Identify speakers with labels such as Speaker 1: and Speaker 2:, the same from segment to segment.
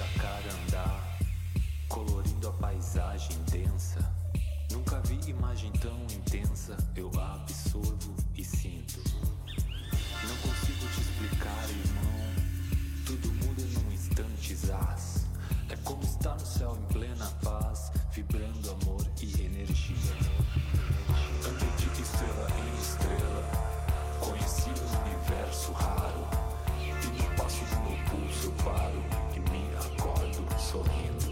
Speaker 1: Jacarandá, colorindo a paisagem densa. Nunca vi imagem tão intensa, eu absorvo e sinto. Não consigo te explicar, irmão. Tudo muda num instante, zaz. É como estar no céu em plena paz, vibrando amor e energia. Andei de estrela em estrela, conheci um universo raro. E no passo do meu pulso eu paro e me acordo sorrindo.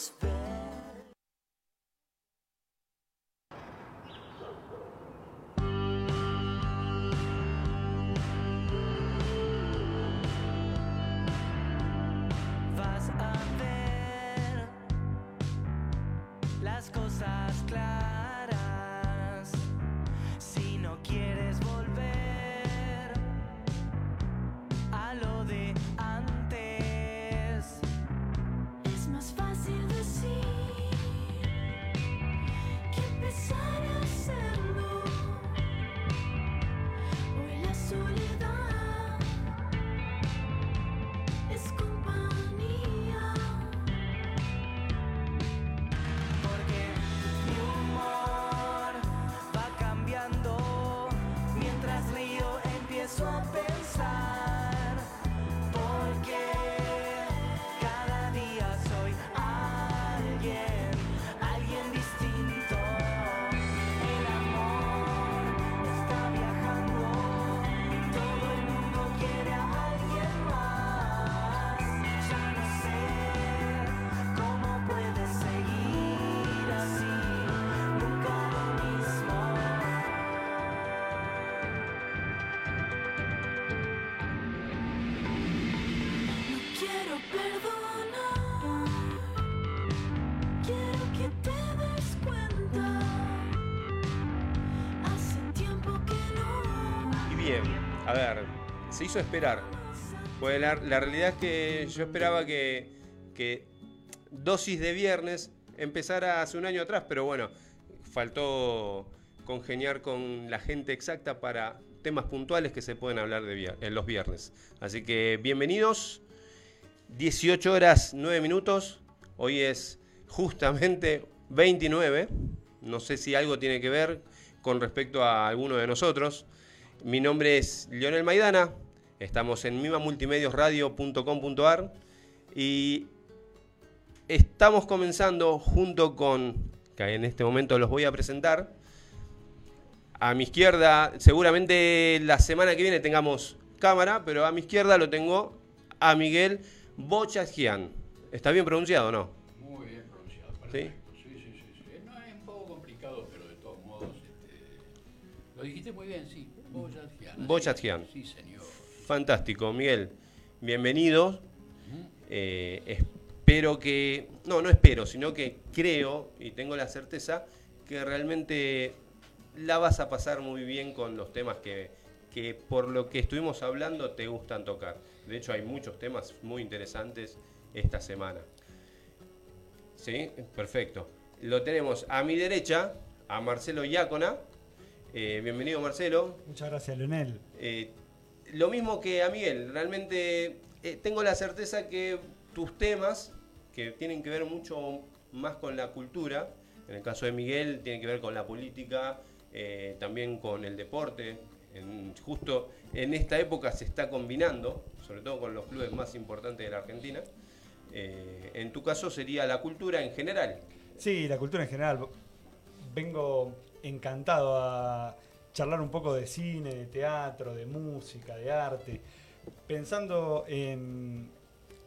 Speaker 2: Avión es
Speaker 3: a ver,
Speaker 4: se hizo esperar. Pues la, realidad es que yo esperaba que, dosis de viernes empezara hace un año atrás, pero bueno, faltó congeniar con la gente exacta para temas puntuales que se pueden hablar de en los viernes. Así que bienvenidos, 18 horas 9 minutos, hoy es justamente 29, no sé si algo tiene que ver con respecto a alguno de nosotros. Mi nombre es Lionel Maidana, estamos en mimamultimediosradio.com.ar y estamos comenzando junto con, que en este momento los voy a presentar, a mi izquierda, seguramente la semana que viene tengamos cámara, pero a mi izquierda lo tengo a Miguel Bochasgian. ¿Está bien pronunciado o no?
Speaker 5: Muy bien pronunciado,
Speaker 4: ¿Sí?
Speaker 5: perfecto. Sí, sí, sí, sí. No es un poco complicado, pero de todos modos este, Lo dijiste muy bien, sí. Boyatjian. Sí, señor.
Speaker 4: Fantástico, Miguel. Bienvenido. Eh, espero que, no, no espero, sino que creo y tengo la certeza que realmente la vas a pasar muy bien con los temas que, que por lo que estuvimos hablando te gustan tocar. De hecho hay muchos temas muy interesantes esta semana. ¿Sí? Perfecto. Lo tenemos a mi derecha, a Marcelo Iacona. Eh, bienvenido Marcelo.
Speaker 6: Muchas gracias, Leonel.
Speaker 4: Eh, lo mismo que a Miguel, realmente eh, tengo la certeza que tus temas, que tienen que ver mucho más con la cultura, en el caso de Miguel tiene que ver con la política, también con el deporte, en- justo en esta época se está combinando, sobre todo con los clubes más importantes de la Argentina. En tu caso sería la cultura en general.
Speaker 6: Sí, la cultura en general. Vengo encantado a charlar un poco de cine, de teatro, de música, de arte. Pensando en,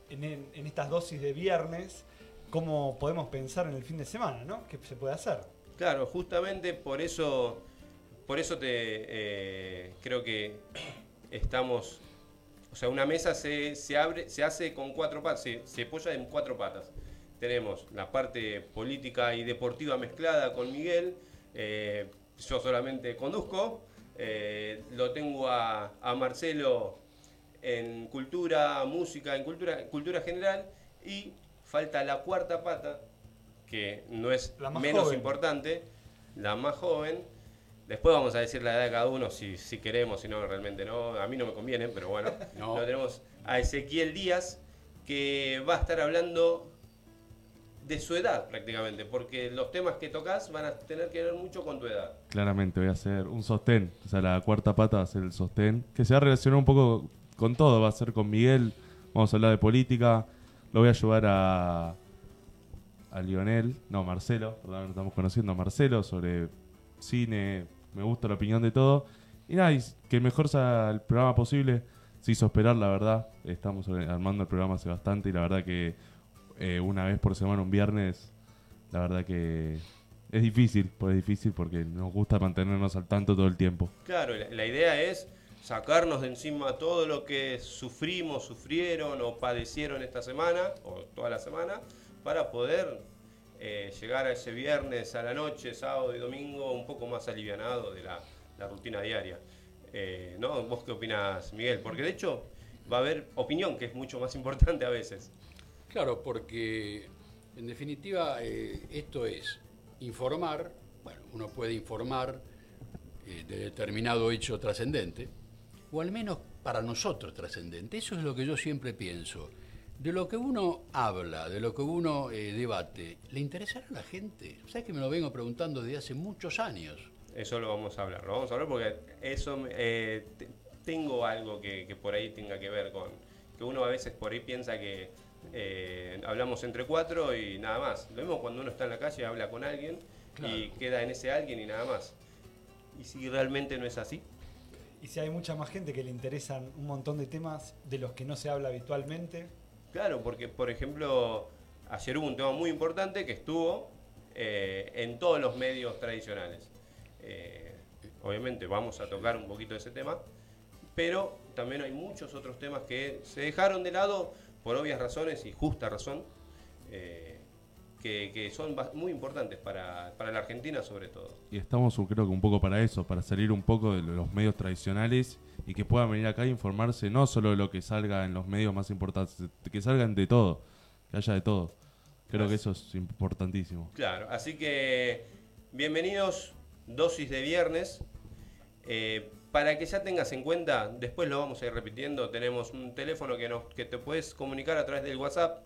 Speaker 6: en, estas dosis de viernes, cómo podemos pensar en el fin de semana, ¿no? ¿Qué se puede hacer?
Speaker 4: Claro, justamente por eso, por eso te eh, creo que estamos, o sea, una mesa se, se abre, se hace con cuatro patas, se apoya en cuatro patas. Tenemos la parte política y deportiva mezclada con Miguel, eh, yo solamente conduzco, eh, lo tengo a, a Marcelo en cultura, música, en cultura, cultura general y falta la cuarta pata, que no es menos
Speaker 6: joven.
Speaker 4: importante, la más joven. Después vamos a decir la edad de cada uno, si, si queremos, si no, realmente no. A mí no me conviene, pero bueno.
Speaker 5: No.
Speaker 4: Lo tenemos a Ezequiel Díaz, que va a estar hablando de su edad prácticamente, porque los temas que tocas van a tener que ver mucho con tu edad.
Speaker 7: Claramente voy a hacer un sostén. O sea, la cuarta pata va a ser el sostén. Que se va a relacionar un poco con todo. Va a ser con Miguel. Vamos a hablar de política. Lo voy a ayudar a. A Lionel. No, Marcelo. Perdón, estamos conociendo a Marcelo sobre cine. Me gusta la opinión de todo. Y nada, y que mejor sea el programa posible. Se hizo esperar, la verdad. Estamos armando el programa hace bastante. Y la verdad que eh, una vez por semana, un viernes. La verdad que es difícil, pues es difícil porque nos gusta mantenernos al tanto todo el tiempo.
Speaker 4: Claro, la, la idea es sacarnos de encima todo lo que sufrimos, sufrieron o padecieron esta semana o toda la semana para poder eh, llegar a ese viernes a la noche, sábado y domingo un poco más alivianado de la, la rutina diaria. Eh, ¿no? ¿Vos qué opinás, Miguel? Porque de hecho va a haber opinión, que es mucho más importante a veces.
Speaker 5: Claro, porque en definitiva eh, esto es informar, bueno, uno puede informar eh, de determinado hecho trascendente, o al menos para nosotros trascendente. Eso es lo que yo siempre pienso. De lo que uno habla, de lo que uno eh, debate, ¿le interesará a la gente? ¿Sabes que me lo vengo preguntando desde hace muchos años?
Speaker 4: Eso lo vamos a hablar, lo vamos a hablar porque eso te- tengo algo que por ahí tenga que ver con que uno a veces por ahí piensa que eh, hablamos entre cuatro y nada más. Lo mismo cuando uno está en la calle habla con alguien y queda en ese alguien y nada más. Y si realmente no es así,
Speaker 6: Y si hay mucha más gente que le interesan un montón de temas de los que no se habla habitualmente,
Speaker 4: claro, porque por ejemplo ayer hubo un tema muy importante que estuvo eh, en todos los medios tradicionales. Eh, obviamente vamos a tocar un poquito de ese tema, pero también hay muchos otros temas que se dejaron de lado por obvias razones y justa razón, eh, que, que son muy importantes para, para la Argentina sobre todo.
Speaker 7: Y estamos creo que un poco para eso, para salir un poco de los medios tradicionales y que puedan venir acá a informarse no solo de lo que salga en los medios más importantes, que salgan de todo, que haya de todo. Creo que eso es importantísimo.
Speaker 4: Claro, así que bienvenidos, dosis de viernes. Eh, para que ya tengas en cuenta, después lo vamos a ir repitiendo, tenemos un teléfono que, nos, que te puedes comunicar a través del WhatsApp.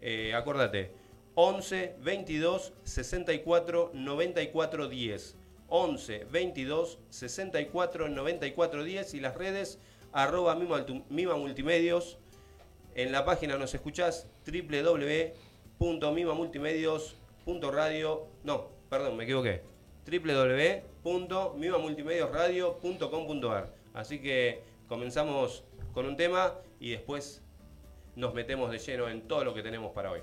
Speaker 4: Eh, acuérdate, 11 22 64 94 10. 11 22 64 94 10 y las redes arroba Mima, Mima. En la página nos escuchás www.mimamultimedios.radio. No, perdón, me equivoqué. www.mimamultimediosradio.com.ar. Así que comenzamos con un tema y después nos metemos de lleno en todo lo que tenemos para hoy.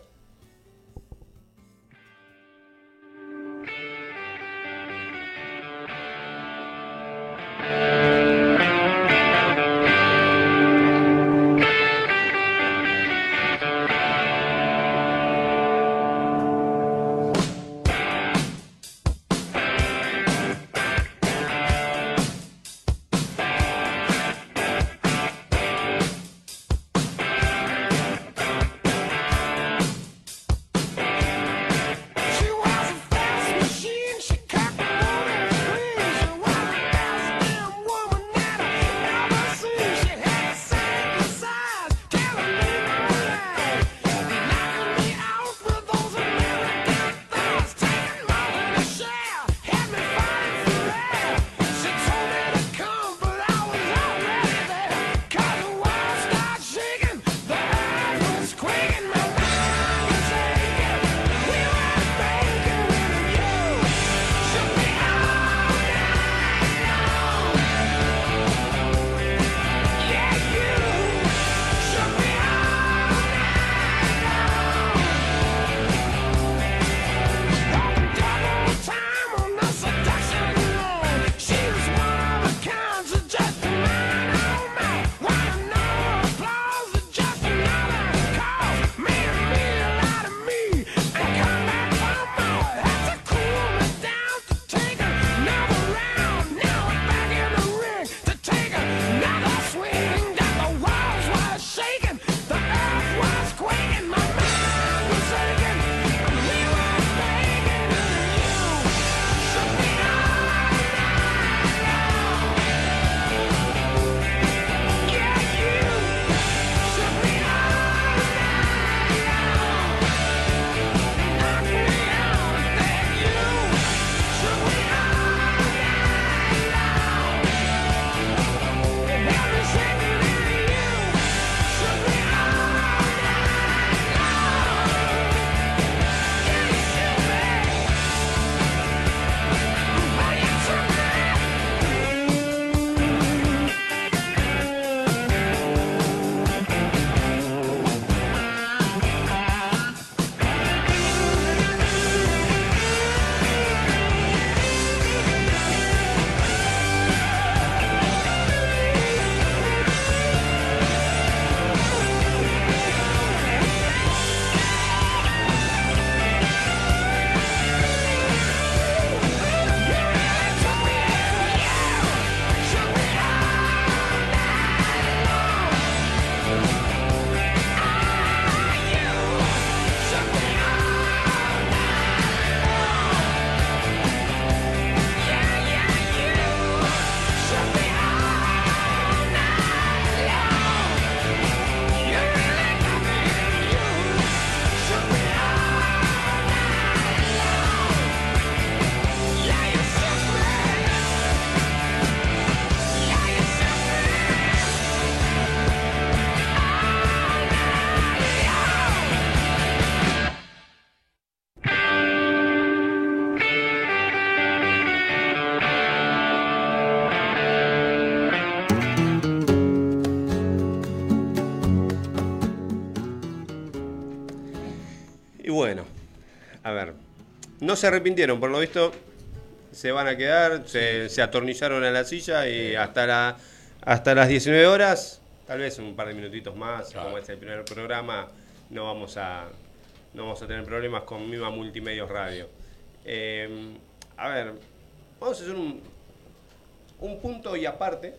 Speaker 4: No se arrepintieron, por lo visto se van a quedar, se, se atornillaron a la silla y hasta, la, hasta las 19 horas, tal vez un par de minutitos más,
Speaker 5: Claro.
Speaker 4: como es el primer programa, no vamos a, no vamos a tener problemas con Mima Multimedios Radio. Eh, a ver, vamos a hacer un, un punto y aparte.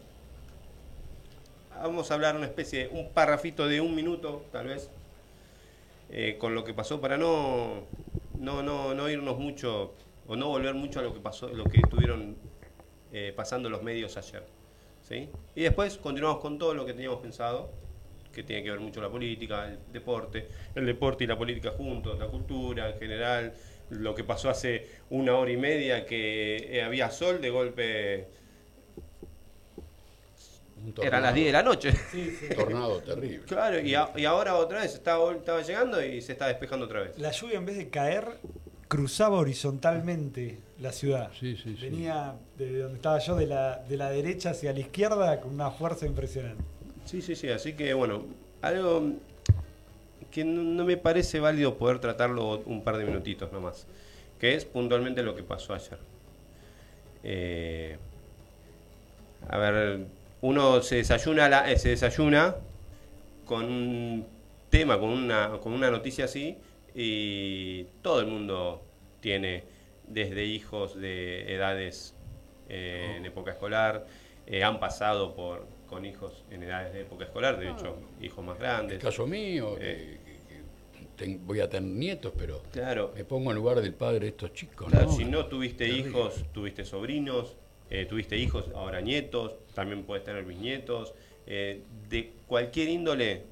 Speaker 4: Vamos a hablar una especie de un parrafito de un minuto, tal vez, eh, con lo que pasó para no, no, no, no irnos mucho o no volver mucho a lo que pasó, lo que estuvieron eh, pasando los medios ayer. ¿sí? Y después continuamos con todo lo que teníamos pensado, que tiene que ver mucho la política, el deporte, el deporte y la política juntos, la cultura en general, lo que pasó hace una hora y media que eh, había sol, de golpe
Speaker 5: Un
Speaker 4: era las
Speaker 5: tornado,
Speaker 4: 10 de la noche.
Speaker 5: tornado terrible.
Speaker 4: Claro, y, a- y ahora otra vez estaba, estaba llegando y se está despejando otra vez.
Speaker 6: La lluvia en vez de caer cruzaba horizontalmente la ciudad.
Speaker 5: Sí, sí, sí.
Speaker 6: Venía de donde estaba yo, de la, de la derecha hacia la izquierda, con una fuerza impresionante.
Speaker 4: Sí, sí, sí, así que bueno, algo que no, no me parece válido poder tratarlo un par de minutitos nomás, que es puntualmente lo que pasó ayer. Eh, a ver, uno se desayuna, la- eh, se desayuna con un tema, con una, con una noticia así, y todo el mundo tiene desde hijos de edades eh, en época escolar, eh, han pasado por con hijos en edades de época escolar, de hecho, hijos más
Speaker 5: El
Speaker 4: grandes.
Speaker 5: caso mío, que-
Speaker 4: Eh.
Speaker 5: que- voy a tener nietos, pero
Speaker 4: Claro,
Speaker 5: me pongo en lugar del padre de estos chicos.
Speaker 4: Claro,
Speaker 5: ¿no?
Speaker 4: si no tuviste
Speaker 5: Terrible.
Speaker 4: hijos, tuviste sobrinos, eh, tuviste hijos, ahora nietos, también puedes tener bisnietos. eh, de cualquier índole,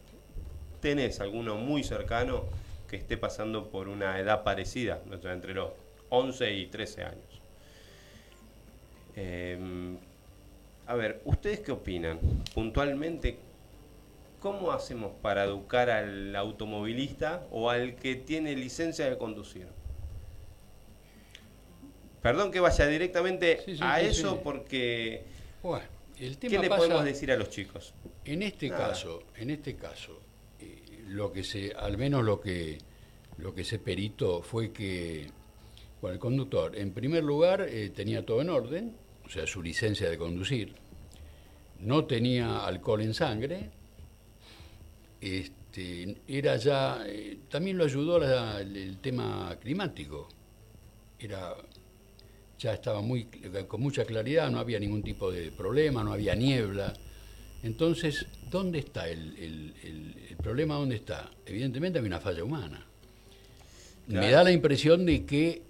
Speaker 4: tenés alguno muy cercano que esté pasando por una edad parecida, entre los 11 y 13 años. Eh, a ver, ¿ustedes qué opinan? Puntualmente, ¿cómo hacemos para educar al automovilista o al que tiene licencia de conducir? Perdón que vaya directamente
Speaker 5: Sí, sí,
Speaker 4: a
Speaker 5: sí,
Speaker 4: eso porque
Speaker 5: Bueno, el tema
Speaker 4: ¿qué le podemos decir a los chicos?
Speaker 5: En este
Speaker 4: Nada.
Speaker 5: caso, en este caso, eh, lo que se, al menos lo que lo que se peritó fue que, bueno, el conductor, en primer lugar, eh, tenía todo en orden, o sea, su licencia de conducir, no tenía alcohol en sangre, este, era ya, eh, también lo ayudó la- el, el tema climático, era ya estaba muy con mucha claridad, no había ningún tipo de problema, no había niebla. Entonces, ¿dónde está el, el- el- el problema? ¿Dónde está? Evidentemente hay una falla humana. Me da la impresión de que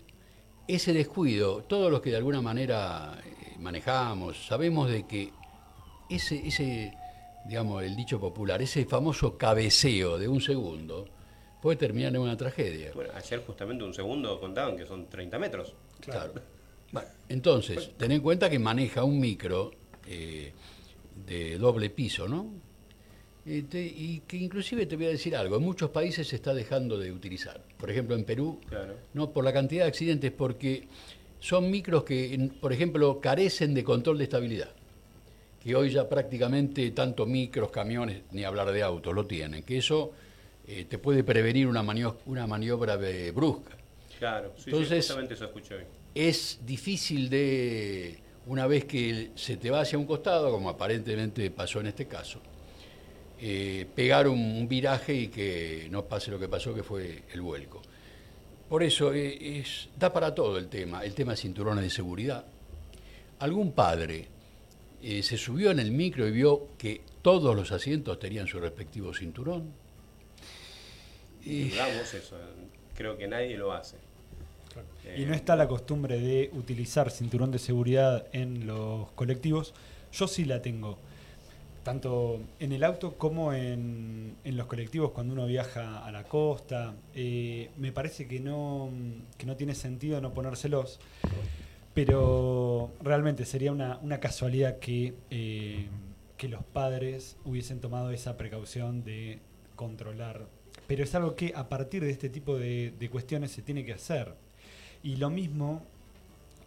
Speaker 5: ese descuido, todos los que de alguna manera eh, manejamos, sabemos de que ese, ese, digamos, el dicho popular, ese famoso cabeceo de un segundo puede terminar en una tragedia.
Speaker 4: Bueno, ayer justamente un segundo contaban que son 30 metros.
Speaker 5: Claro. Entonces, ten en cuenta que maneja un micro eh, de doble piso, ¿no? Este, y que inclusive te voy a decir algo, en muchos países se está dejando de utilizar. Por ejemplo, en Perú,
Speaker 4: Claro.
Speaker 5: no por la cantidad de accidentes, porque son micros que, por ejemplo, carecen de control de estabilidad. Que hoy ya prácticamente tanto micros, camiones, ni hablar de autos, lo tienen. Que eso eh, te puede prevenir una, manio- una maniobra de brusca.
Speaker 4: Claro, sí, sí,
Speaker 5: Entonces-
Speaker 4: justamente eso escuché hoy.
Speaker 5: Es difícil de, una vez que se te va hacia un costado, como aparentemente pasó en este caso, eh, pegar un, un viraje y que no pase lo que pasó, que fue el vuelco. Por eso eh, es, da para todo el tema, el tema de cinturones de seguridad. Algún padre eh, se subió en el micro y vio que todos los asientos tenían su respectivo cinturón. Y-
Speaker 4: eso, creo que nadie lo hace.
Speaker 6: Y no está la costumbre de utilizar cinturón de seguridad en los colectivos. Yo sí la tengo. Tanto en el auto como en, en los colectivos cuando uno viaja a la costa. Eh, me parece que no, que no tiene sentido no ponérselos. Pero realmente sería una, una casualidad que, eh, que los padres hubiesen tomado esa precaución de controlar. Pero es algo que a partir de este tipo de, de cuestiones se tiene que hacer. Y lo mismo,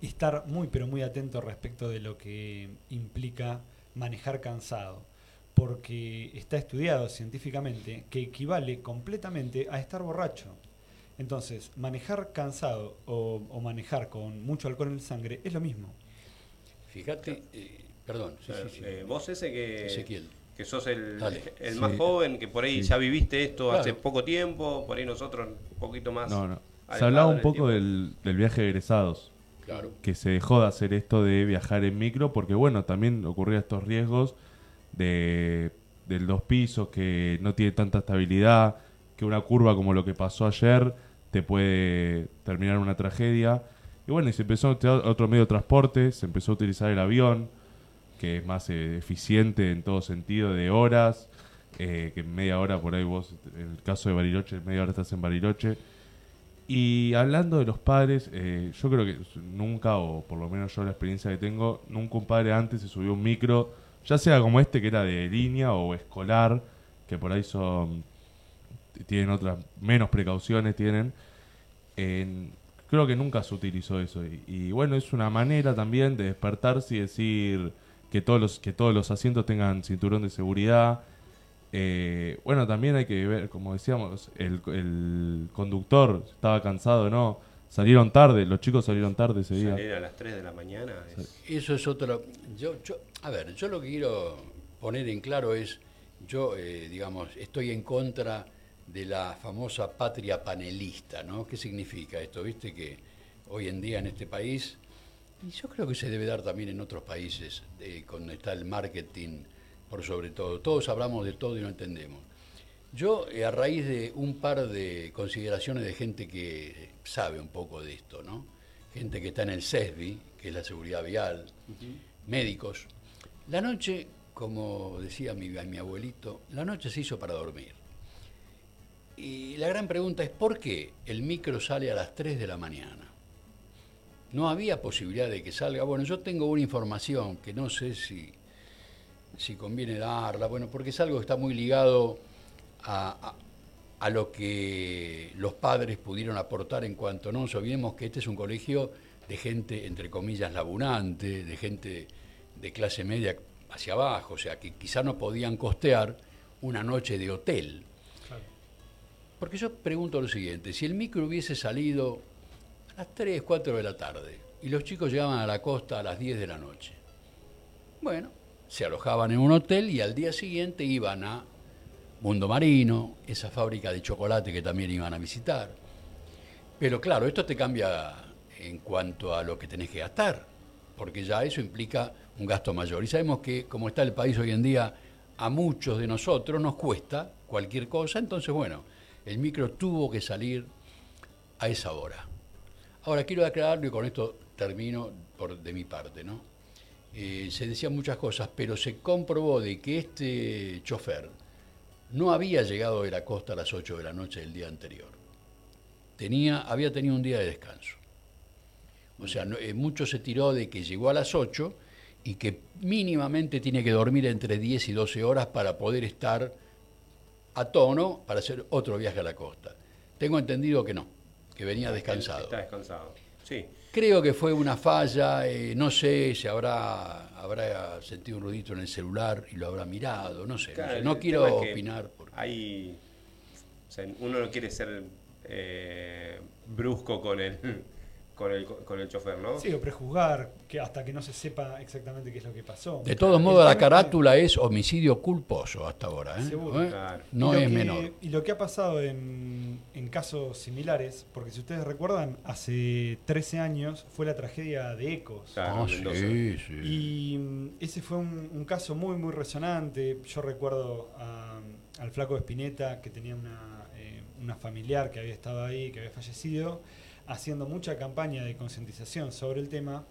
Speaker 6: estar muy pero muy atento respecto de lo que implica manejar cansado. Porque está estudiado científicamente que equivale completamente a estar borracho. Entonces, manejar cansado o, o manejar con mucho alcohol en sangre es lo mismo.
Speaker 5: Fíjate, eh, perdón, sí, sí, sí.
Speaker 4: Eh, vos ese que,
Speaker 5: Ezequiel.
Speaker 4: que sos el,
Speaker 5: Dale.
Speaker 4: el
Speaker 7: Sí.
Speaker 4: más joven, que por ahí
Speaker 7: Sí.
Speaker 4: ya viviste esto hace poco tiempo, por ahí nosotros un poquito más.
Speaker 7: No, no. Se hablaba un poco del, del viaje de egresados,
Speaker 5: Claro.
Speaker 7: que se dejó de hacer esto de viajar en micro, porque bueno, también ocurría estos riesgos de del dos pisos, que no tiene tanta estabilidad, que una curva como lo que pasó ayer te puede terminar una tragedia. Y bueno, y se empezó a utilizar otro medio de transporte, se empezó a utilizar el avión, que es más eh, eficiente en todo sentido, de horas, eh, que en media hora por ahí vos, en el caso de Bariloche, en media hora estás en Bariloche. Y hablando de los padres, eh, yo creo que nunca, o por lo menos yo la experiencia que tengo, nunca un padre antes se subió un micro, ya sea como este que era de línea o escolar, que por ahí son tienen otras menos precauciones tienen. En- creo que nunca se utilizó eso y, y bueno es una manera también de despertarse y decir que todos los que todos los asientos tengan cinturón de seguridad. Eh, bueno, también hay que ver, como decíamos, el, el conductor estaba cansado, ¿no? Salieron tarde, los chicos salieron tarde ese día.
Speaker 4: Salir a las 3 de la mañana. es-
Speaker 5: Eso es otro. Yo, yo, a ver, yo lo que quiero poner en claro es, yo, eh, digamos, estoy en contra de la famosa patria panelista, ¿no? ¿Qué significa esto? Viste que hoy en día en este país, y yo creo que se debe dar también en otros países, eh, donde está el marketing por sobre todo. Todos hablamos de todo y no entendemos. Yo, eh, a raíz de un par de consideraciones de gente que sabe un poco de esto, ¿no? Gente que está en el CESBI, que es la seguridad vial, médicos. La noche, como decía mi, mi abuelito, la noche se hizo para dormir. Y la gran pregunta es, ¿por qué el micro sale a las 3 de la mañana? No había posibilidad de que salga. Bueno, yo tengo una información que no sé si, si conviene darla, bueno, porque es algo que está muy ligado a, a- a lo que los padres pudieron aportar en cuanto no nos olvidemos que este es un colegio de gente, entre comillas, laburante, de gente de clase media hacia abajo, o sea, que quizá no podían costear una noche de hotel. Porque yo pregunto lo siguiente, si el micro hubiese salido a las 3, 4 de la tarde y los chicos llegaban a la costa a las 10 de la noche, bueno, se alojaban en un hotel y al día siguiente iban a Mundo Marino, esa fábrica de chocolate que también iban a visitar. Pero claro, esto te cambia en cuanto a lo que tenés que gastar, porque ya eso implica un gasto mayor. Y sabemos que como está el país hoy en día, a muchos de nosotros nos cuesta cualquier cosa, entonces bueno, el micro tuvo que salir a esa hora. Ahora quiero aclararlo y con esto termino por, de mi parte, ¿no? Eh, se decían muchas cosas, pero se comprobó de que este chofer no había llegado de la costa a las 8 de la noche del día anterior. Tenía, había tenido un día de descanso. O sea, no- eh, mucho se tiró de que llegó a las 8 y que mínimamente tiene que dormir entre 10 y 12 horas para poder estar a tono para hacer otro viaje a la costa. Tengo entendido que no, que venía descansado.
Speaker 4: Está descansado. Sí.
Speaker 5: Creo que fue una falla, eh, no sé si habrá, habrá sentido un ruidito en el celular y lo habrá mirado, no sé. no sé. quiero
Speaker 4: es que
Speaker 5: opinar. porque-
Speaker 4: Hay. o sea, uno no quiere ser eh, brusco con el, con el con el chofer, ¿no?
Speaker 6: Sí, o prejuzgar que hasta que no se sepa exactamente qué es lo que pasó.
Speaker 5: De todos modos, la carátula es homicidio culposo hasta ahora. ¿eh?
Speaker 6: Seguro.
Speaker 5: ¿Eh?
Speaker 4: Claro.
Speaker 5: No
Speaker 6: Y lo
Speaker 5: es
Speaker 6: que-
Speaker 5: menor.
Speaker 6: Y lo que ha pasado en, en casos similares, porque si ustedes recuerdan, hace 13 años fue la tragedia de Ecos.
Speaker 4: Claro,
Speaker 5: Ah, sí, sí.
Speaker 6: Y mm, ese fue un, un caso muy, muy resonante. Yo recuerdo a- al flaco Espineta, que tenía una, eh, una familiar que había estado ahí, que había fallecido, haciendo mucha campaña de concientización sobre el tema.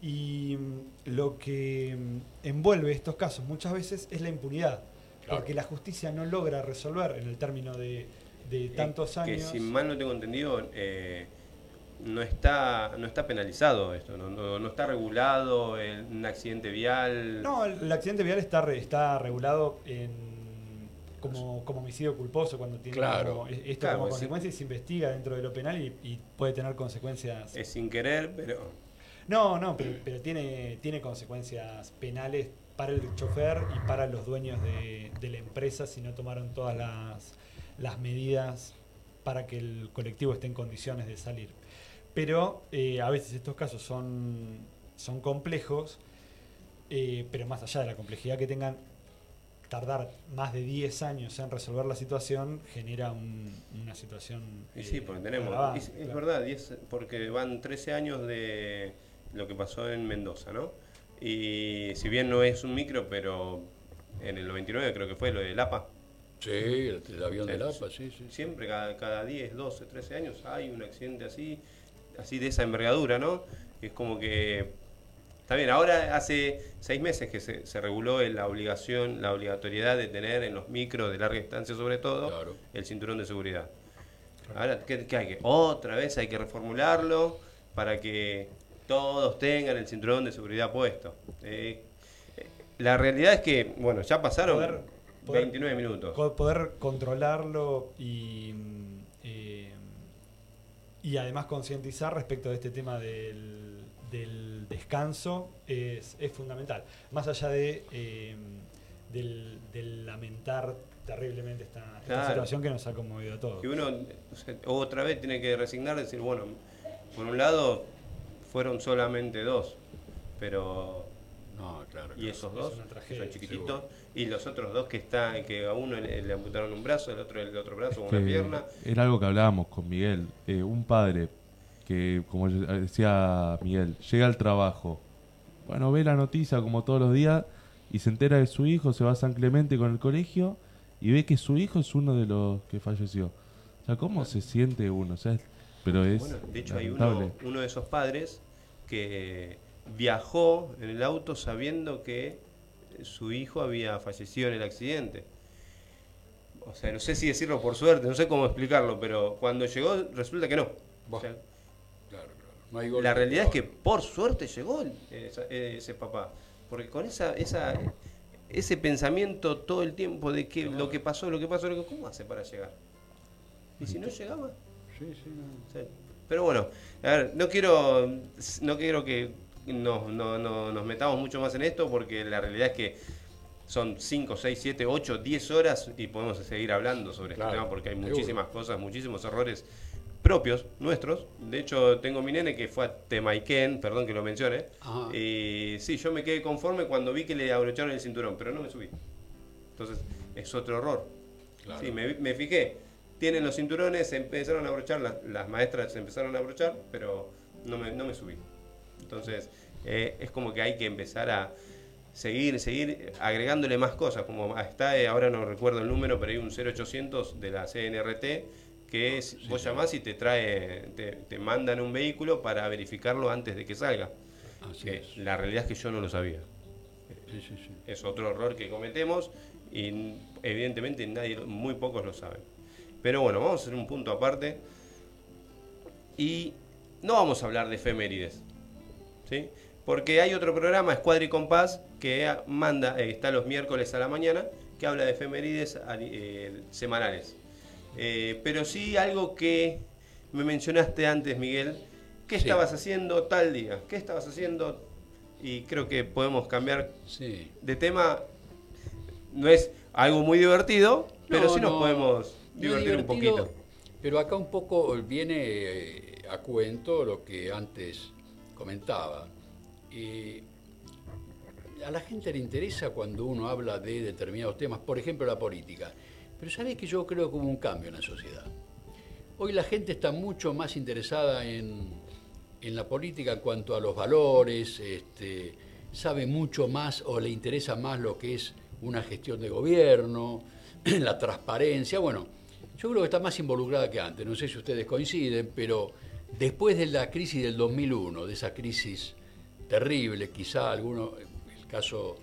Speaker 6: Y mm, lo que mm, envuelve estos casos muchas veces es la impunidad,
Speaker 5: Claro.
Speaker 6: porque la justicia no logra resolver en el término de, de
Speaker 4: Eh,
Speaker 6: tantos
Speaker 4: Que
Speaker 6: años.
Speaker 4: si mal no tengo entendido, eh, no está no está penalizado esto, no, no, no está regulado el- un accidente vial.
Speaker 6: No, el, el accidente vial está, re- está regulado en, como, como homicidio culposo cuando tiene
Speaker 5: Claro.
Speaker 6: como- e- esto
Speaker 4: Claro,
Speaker 6: como
Speaker 4: pues sí.
Speaker 6: consecuencia y se investiga dentro de lo penal y, y puede tener consecuencias.
Speaker 4: Es sin querer, pero
Speaker 6: No, no, pero, pero tiene, tiene consecuencias penales para el chofer y para los dueños de, de la empresa si no tomaron todas las, las medidas para que el colectivo esté en condiciones de salir. Pero eh, a veces estos casos son, son complejos, eh, pero más allá de la complejidad que tengan, tardar más de 10 años en resolver la situación genera un- una situación...
Speaker 4: Y sí,
Speaker 6: eh,
Speaker 4: porque tenemos. Es, es
Speaker 6: claro.
Speaker 4: verdad, 10 porque van 13 años de lo que pasó en Mendoza, ¿no? Y si bien no es un micro, pero en el 99 creo que fue lo de Lapa.
Speaker 5: Sí, el, el avión de
Speaker 4: Sí.
Speaker 5: Lapa, sí, sí.
Speaker 4: Siempre, cada, cada 10, 12, 13 años hay un accidente así, así de esa envergadura, ¿no? Es como que. Está bien, ahora hace seis meses que se, se reguló la obligación, la obligatoriedad de tener en los micros de larga distancia, sobre todo,
Speaker 5: Claro.
Speaker 4: el cinturón de seguridad. Ahora, ¿qué, qué hay que? Otra vez hay que reformularlo para que todos tengan el cinturón de seguridad puesto. Eh, eh, la realidad es que, bueno, ya pasaron
Speaker 6: Poder- poder-
Speaker 4: 29 minutos.
Speaker 6: Poder controlarlo y, mm, eh, y además concientizar respecto de este tema del, del descanso es, es fundamental. Más allá de eh, del, del lamentar terriblemente esta, esta
Speaker 4: Claro.
Speaker 6: situación que nos ha conmovido a todos.
Speaker 4: Que uno o sea, otra vez tiene que resignar, decir, bueno, por un lado fueron solamente dos, pero
Speaker 5: No, claro.
Speaker 4: y
Speaker 5: claro.
Speaker 4: esos
Speaker 6: es
Speaker 4: dos
Speaker 6: una
Speaker 4: que
Speaker 6: tragedia,
Speaker 4: son chiquititos y los otros dos que están que a uno le, le amputaron un brazo, el otro el otro brazo o una pierna.
Speaker 7: Era algo que hablábamos con Miguel. Eh, un padre que, como decía Miguel, llega al trabajo, bueno, ve la noticia como todos los días y se entera de su hijo, se va a San Clemente con el colegio y ve que su hijo es uno de los que falleció. O sea, ¿cómo se siente uno? O sea, pero es
Speaker 4: Bueno, de hecho hay uno, uno de esos padres que viajó en el auto sabiendo que su hijo había fallecido en el accidente. O sea, no sé si decirlo por suerte, no sé cómo explicarlo, pero cuando llegó resulta que no. O sea.
Speaker 5: No hay golpe
Speaker 4: la realidad es que por suerte llegó el- esa- ese papá. Porque con esa, esa, ese pensamiento todo el tiempo de que lo que pasó, lo que pasó, lo que, ¿cómo hace para llegar? Y si no llegaba.
Speaker 5: Sí, sí, no.
Speaker 4: Sí. Pero bueno, a ver, no quiero, no quiero que nos, no- no- nos metamos mucho más en esto porque la realidad es que son 5, 6, 7, 8, 10 horas y podemos seguir hablando sobre
Speaker 5: Claro,
Speaker 4: este tema porque hay
Speaker 5: seguro.
Speaker 4: muchísimas cosas, muchísimos errores propios, nuestros. De hecho, tengo mi nene que fue a Temaiken, perdón que lo mencione.
Speaker 5: Ajá.
Speaker 4: Y sí, yo me quedé conforme cuando vi que le abrocharon el cinturón, pero no me subí. Entonces, es otro error.
Speaker 5: Claro.
Speaker 4: Sí, me, me fijé. Tienen los cinturones, se empezaron a abrochar, las, las maestras se empezaron a abrochar, pero no me, no me subí. Entonces, eh, es como que hay que empezar a seguir, seguir agregándole más cosas. Como está, eh, ahora no recuerdo el número, pero hay un 0800 de la CNRT que es, vos llamás y te trae, te, te mandan un vehículo para verificarlo antes de que salga.
Speaker 5: Así
Speaker 4: Que
Speaker 5: es.
Speaker 4: la realidad es que yo no lo sabía.
Speaker 5: Sí, sí, sí.
Speaker 4: Es otro error que cometemos y evidentemente nadie, muy pocos lo saben. Pero bueno, vamos a hacer un punto aparte y no vamos a hablar de efemérides, ¿sí? Porque hay otro programa, Escuadra y Compás, que manda, eh, está los miércoles a la mañana, que habla de efemérides eh, semanales. Eh, pero sí algo que me mencionaste antes, Miguel, ¿qué
Speaker 5: Sí.
Speaker 4: estabas haciendo tal día? ¿Qué estabas haciendo? Y creo que podemos cambiar
Speaker 5: Sí.
Speaker 4: de tema no es algo muy divertido, pero sí nos
Speaker 5: no,
Speaker 4: podemos divertir un poquito.
Speaker 5: Pero acá un poco viene eh, a cuento lo que antes comentaba. Eh, a la gente le interesa cuando uno habla de determinados temas, por ejemplo la política. Pero sabes que yo creo que hubo un cambio en la sociedad. Hoy la gente está mucho más interesada en, en la política en cuanto a los valores, este, sabe mucho más o le interesa más lo que es una gestión de gobierno, la transparencia. Bueno, yo creo que está más involucrada que antes. No sé si ustedes coinciden, pero después de la crisis del 2001, de esa crisis terrible, quizá alguno, el caso,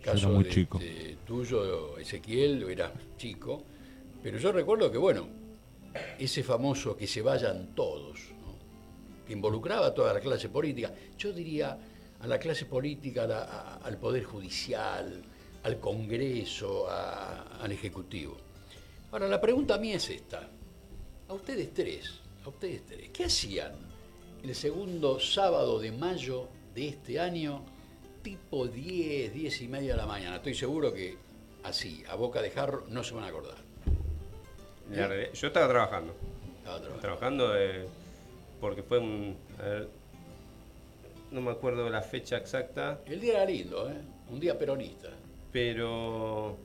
Speaker 5: el caso
Speaker 7: muy
Speaker 5: de-
Speaker 7: chico.
Speaker 5: de tuyo, Ezequiel, era chico, pero yo recuerdo que, bueno, ese famoso que se vayan todos, ¿no? que involucraba a toda la clase política, yo diría a la clase política, a la- a- al Poder Judicial, al Congreso, a- al Ejecutivo. Ahora, la pregunta mía es esta. A ustedes tres, a ustedes tres, ¿qué hacían el segundo sábado de mayo de este año, tipo 10, 10 y media de la mañana? Estoy seguro que así, a boca de jarro, no se van a acordar.
Speaker 4: Yo estaba trabajando.
Speaker 5: Estaba trabajando.
Speaker 4: Trabajando eh, porque fue un. a ver, no me acuerdo la fecha exacta,
Speaker 5: El día era lindo, ¿eh? Un día peronista.
Speaker 4: pero.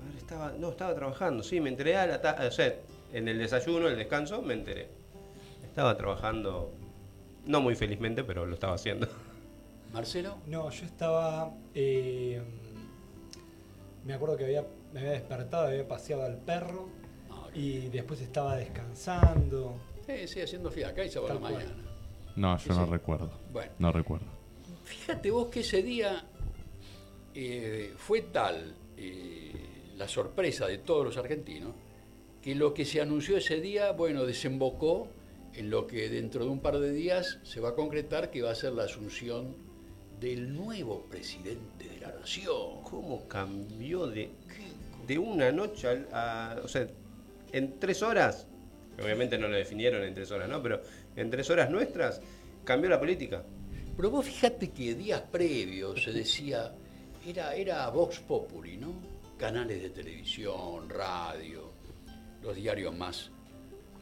Speaker 4: A ver, estaba. No, estaba trabajando, sí, me enteré a la ta- O sea, en el desayuno, el descanso, me enteré. Estaba trabajando. No muy felizmente, pero lo estaba haciendo.
Speaker 5: Marcelo,
Speaker 6: No, yo estaba. eh, me acuerdo que había, me había despertado, había paseado al perro
Speaker 5: No,
Speaker 6: y después estaba descansando.
Speaker 5: sí, sí, haciendo fiaca y sábado a la
Speaker 6: cual.
Speaker 5: mañana.
Speaker 7: No,
Speaker 5: Sí,
Speaker 7: yo no
Speaker 5: sí.
Speaker 7: recuerdo.
Speaker 5: Bueno,
Speaker 7: No recuerdo.
Speaker 5: fíjate vos que ese día eh, fue tal eh, la sorpresa de todos los argentinos que lo que se anunció ese día, bueno, desembocó en lo que dentro de un par de días se va a concretar que va a ser la asunción del nuevo presidente de la nación.
Speaker 4: ¿Cómo cambió de, de una noche a, O sea, en tres horas, obviamente no lo definieron en tres horas, ¿no? Pero en tres horas nuestras cambió la política.
Speaker 5: Pero vos fíjate que días previos se decía, era, era Vox Populi, ¿no? Canales de televisión, radio, los diarios más,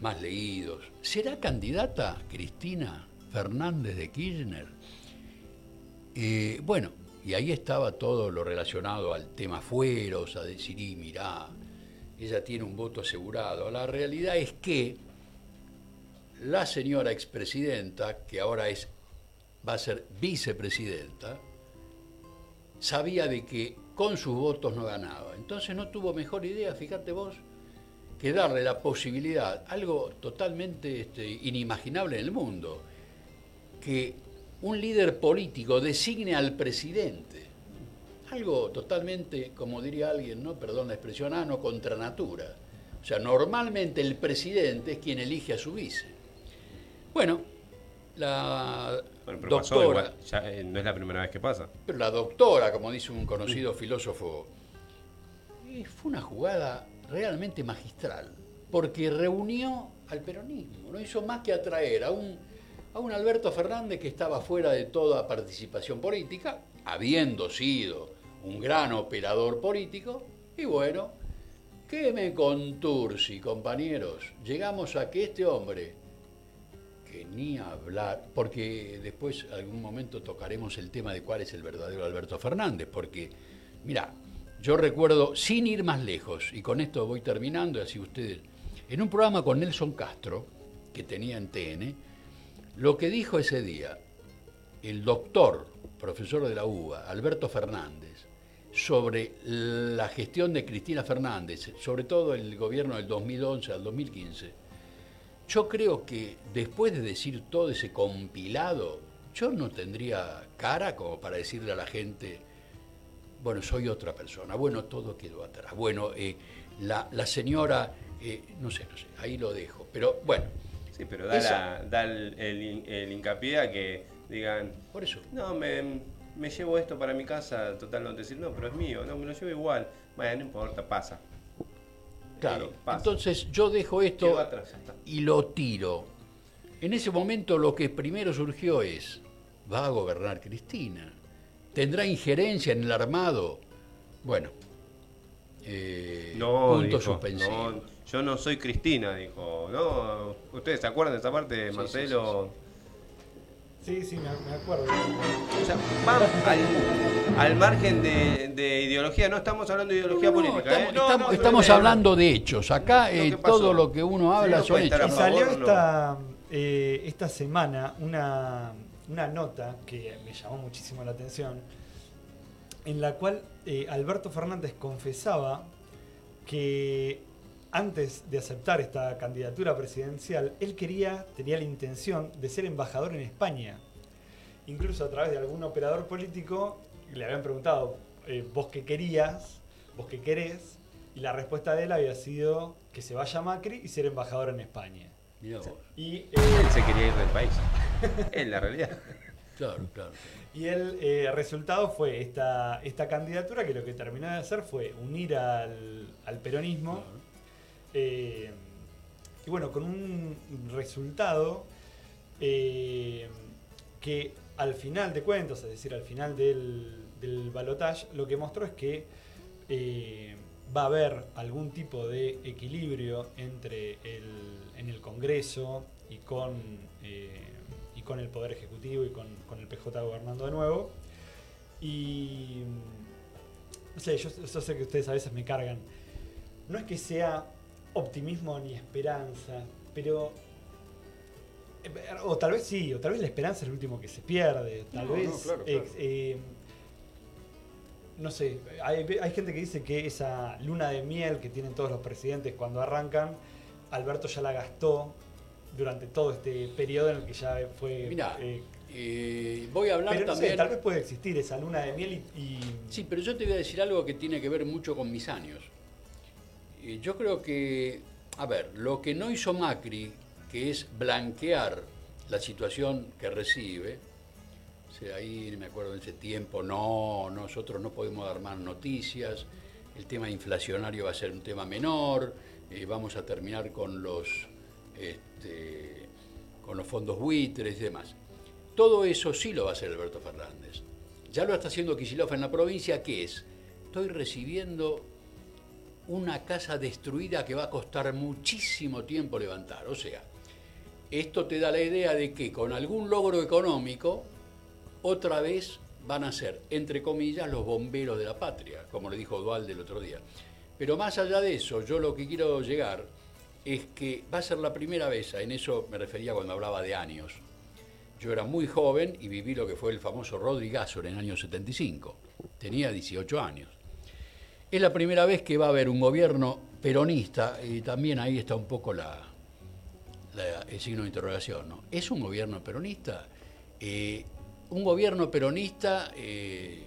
Speaker 5: más leídos. ¿Será candidata Cristina Fernández de Kirchner? Eh, bueno, y ahí estaba todo lo relacionado al tema fueros, a decir, y mirá, ella tiene un voto asegurado. La realidad es que la señora expresidenta, que ahora es, va a ser vicepresidenta, sabía de que con sus votos no ganaba. Entonces no tuvo mejor idea, fíjate vos, que darle la posibilidad, algo totalmente este, inimaginable en el mundo, que un líder político designe al presidente. Algo totalmente, como diría alguien, ¿no? Perdón la expresión, ah, no contra natura. O sea, normalmente el presidente es quien elige a su vice. Bueno, la
Speaker 4: Bueno, pero pasó
Speaker 5: doctora,
Speaker 4: igual, ya, eh, no es la primera vez que pasa.
Speaker 5: pero la doctora, como dice un conocido filósofo, eh, fue una jugada realmente magistral, porque reunió al peronismo, no hizo más que atraer a un, a un Alberto Fernández que estaba fuera de toda participación política, habiendo sido un gran operador político, y bueno, ¿qué me contursi, compañeros? Llegamos a que este hombre, que ni hablar, porque después algún momento tocaremos el tema de cuál es el verdadero Alberto Fernández, porque, mira, yo recuerdo, sin ir más lejos, y con esto voy terminando, así ustedes, en un programa con Nelson Castro, que tenía en TN, lo que dijo ese día el doctor, profesor de la UBA, Alberto Fernández, sobre la gestión de Cristina Fernández, sobre todo el gobierno del 2011 al 2015, yo creo que después de decir todo ese compilado, yo no tendría cara como para decirle a la gente, bueno, soy otra persona, bueno, todo quedó atrás, bueno, eh, la, señora, eh, no sé, no sé, ahí lo dejo, pero bueno,
Speaker 4: Sí, pero da, la- da el, el hin- el hincapié a que digan,
Speaker 5: por eso.
Speaker 4: no, me, me llevo esto para mi casa, total, no decir, no, pero es mío, no, me lo llevo igual. Bueno, no importa, pasa.
Speaker 5: Claro,
Speaker 4: Eh, pasa.
Speaker 5: entonces yo dejo esto
Speaker 4: atrás,
Speaker 5: y lo tiro. En ese momento lo que primero surgió es, ¿va a gobernar Cristina? ¿Tendrá injerencia en el armado? Bueno, eh,
Speaker 4: No,
Speaker 5: punto
Speaker 4: dijo,
Speaker 5: suspensivo.
Speaker 4: no, yo no soy Cristina, dijo. No, ¿ustedes se acuerdan de esa parte,
Speaker 5: Sí,
Speaker 4: Marcelo?
Speaker 6: Sí, sí, me, me acuerdo.
Speaker 4: O sea, van al, al margen de, de ideología, no estamos hablando de ideología
Speaker 5: No, no,
Speaker 4: política.
Speaker 5: estamos,
Speaker 4: ¿eh? No,
Speaker 5: estamos-
Speaker 4: no,
Speaker 5: estamos
Speaker 4: no,
Speaker 5: hablando de hechos. Acá eh, todo lo que uno habla son hechos.
Speaker 6: Y
Speaker 4: a
Speaker 6: salió esta, eh, esta semana una, una nota que me llamó muchísimo la atención, en la cual eh, Alberto Fernández confesaba que antes de aceptar esta candidatura presidencial, él quería, tenía la intención de ser embajador en España. Incluso a través de algún operador político le habían preguntado, eh, ¿vos qué querías? ¿Vos qué querés? Y la respuesta de él había sido que se vaya a Macri y ser embajador en España.
Speaker 5: Mirá vos.
Speaker 6: Y, eh,
Speaker 4: Él se quería ir del país. Es la realidad.
Speaker 5: Claro, claro.
Speaker 6: y el eh, resultado fue esta, esta candidatura que lo que terminó de hacer fue unir al, al peronismo.
Speaker 5: Claro.
Speaker 6: Eh, y bueno, con un resultado eh, que al final de cuentas, es decir, al final del, del balotaje, lo que mostró es que eh, va a haber algún tipo de equilibrio entre el, en el Congreso y con, y con el Poder Ejecutivo y con, con el PJ gobernando de nuevo. Y no sé, yo sé que ustedes a veces me cargan. No es que sea optimismo ni esperanza, pero. eh, O tal vez sí, o tal vez la esperanza es el último que se pierde. Tal
Speaker 5: No,
Speaker 6: vez.
Speaker 5: no, claro,
Speaker 6: eh,
Speaker 5: claro.
Speaker 6: eh, no sé, hay, hay gente que dice que esa luna de miel que tienen todos los presidentes cuando arrancan, Alberto ya la gastó durante todo este periodo en el que ya fue.
Speaker 5: Mirá,
Speaker 6: eh,
Speaker 5: eh, voy a hablar
Speaker 6: pero no sé,
Speaker 5: también.
Speaker 6: tal vez puede existir esa luna de miel y. y-
Speaker 5: Sí, pero yo te voy a decir algo que tiene que ver mucho con mis años. Eh, Yo creo que, a ver, lo que no hizo Macri, que es blanquear la situación que recibe, ahí me acuerdo en ese tiempo, no, nosotros no podemos dar más noticias, el tema inflacionario va a ser un tema menor, eh, vamos a terminar con los, este, con los fondos buitres y demás. Todo eso sí lo va a hacer Alberto Fernández. Ya lo está haciendo Kicillof en la provincia, que es, estoy recibiendo una casa destruida que va a costar muchísimo tiempo levantar. O sea, esto te da la idea de que con algún logro económico, otra vez van a ser, entre comillas, los bomberos de la patria, como le dijo Dualde el otro día. Pero más allá de eso, yo lo que quiero llegar es que va a ser la primera vez, en eso me refería cuando hablaba de años. Yo era muy joven y viví lo que fue el famoso Rodrigazo en el año 75. Tenía 18 años. Es la primera vez que va a haber un gobierno peronista y también ahí está un poco la, el signo de interrogación. ¿no? ¿Es un gobierno peronista? Eh, un gobierno peronista eh,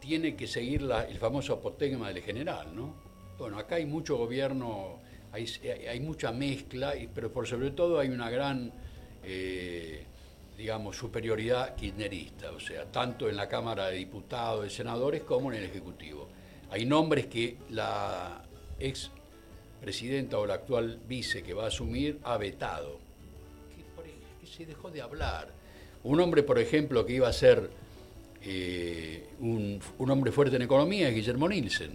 Speaker 5: tiene que seguir la- el famoso apotegma del general. ¿no? Bueno, acá hay mucho gobierno, hay, hay mucha mezcla, pero por sobre todo hay una gran, eh, digamos, superioridad kirchnerista, o sea, tanto en la Cámara de Diputados, de Senadores, como en el Ejecutivo. Hay nombres que la ex presidenta o la actual vice que va a asumir ha vetado, que, se dejó de hablar. Un hombre, por ejemplo, que iba a ser eh, un, hombre fuerte en economía es Guillermo Nielsen.